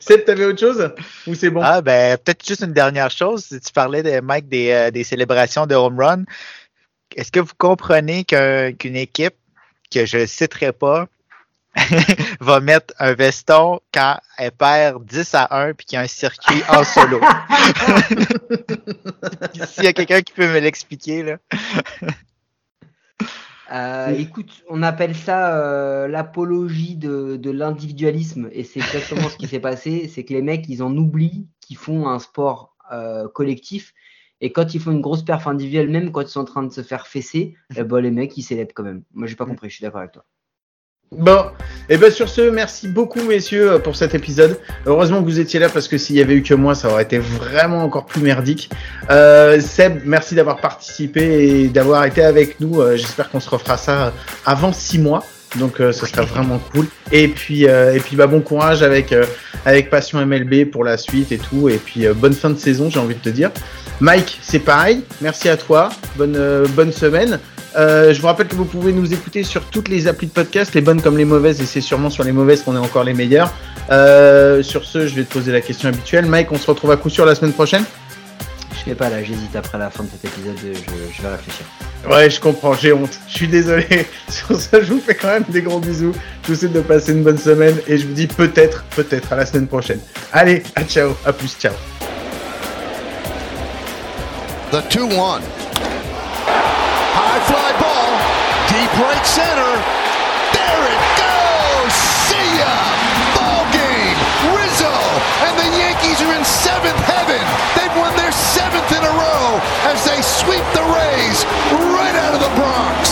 Seb, t'avais autre chose? Ou c'est bon? Ah, ben, peut-être juste une dernière chose. Tu parlais de Mike des, euh, des célébrations de home run. Est-ce que vous comprenez qu'un- qu'une équipe que je ne citerai pas (laughs) va mettre un veston quand elle perd 10 à 1 puis qu'il y a un circuit en solo? (laughs) S'il y a quelqu'un qui peut me l'expliquer, là. Euh, écoute, on appelle ça euh, l'apologie de, de l'individualisme et c'est exactement ce qui s'est passé. C'est que les mecs, ils en oublient qu'ils font un sport euh, collectif et quand ils font une grosse perf individuelle, même quand ils sont en train de se faire fesser, eh ben, les mecs, ils célèbrent quand même. Moi, j'ai pas compris, je suis d'accord avec toi. Bon, et ben sur ce, merci beaucoup messieurs euh, pour cet épisode. Heureusement que vous étiez là parce que s'il y avait eu que moi, ça aurait été vraiment encore plus merdique. Euh, Seb, merci d'avoir participé et d'avoir été avec nous. Euh, J'espère qu'on se refera ça avant six mois. Donc euh, ce serait vraiment cool. Et puis euh, et puis bah bon courage avec euh, avec Passion MLB pour la suite et tout. Et puis euh, bonne fin de saison, j'ai envie de te dire. Mike, c'est pareil. Merci à toi. Bonne euh, bonne semaine. Euh, je vous rappelle que vous pouvez nous écouter sur toutes les applis de podcast, les bonnes comme les mauvaises, et c'est sûrement sur les mauvaises qu'on est encore les meilleurs. Euh, sur ce, je vais te poser la question habituelle. Mike, on se retrouve à coup sûr la semaine prochaine Je sais pas là, j'hésite après la fin de cet épisode, je, je vais réfléchir. Ouais, je comprends, j'ai honte. Je suis désolé. (laughs) Sur ça, je vous fais quand même des gros bisous. Je vous souhaite de passer une bonne semaine et je vous dis peut-être, peut-être à la semaine prochaine. Allez, à ciao, à plus, ciao. The 2 right center. There it goes. See ya. Ball game. Rizzo and the Yankees are in seventh heaven. They've won their seventh in a row as they sweep the Rays right out of the Bronx.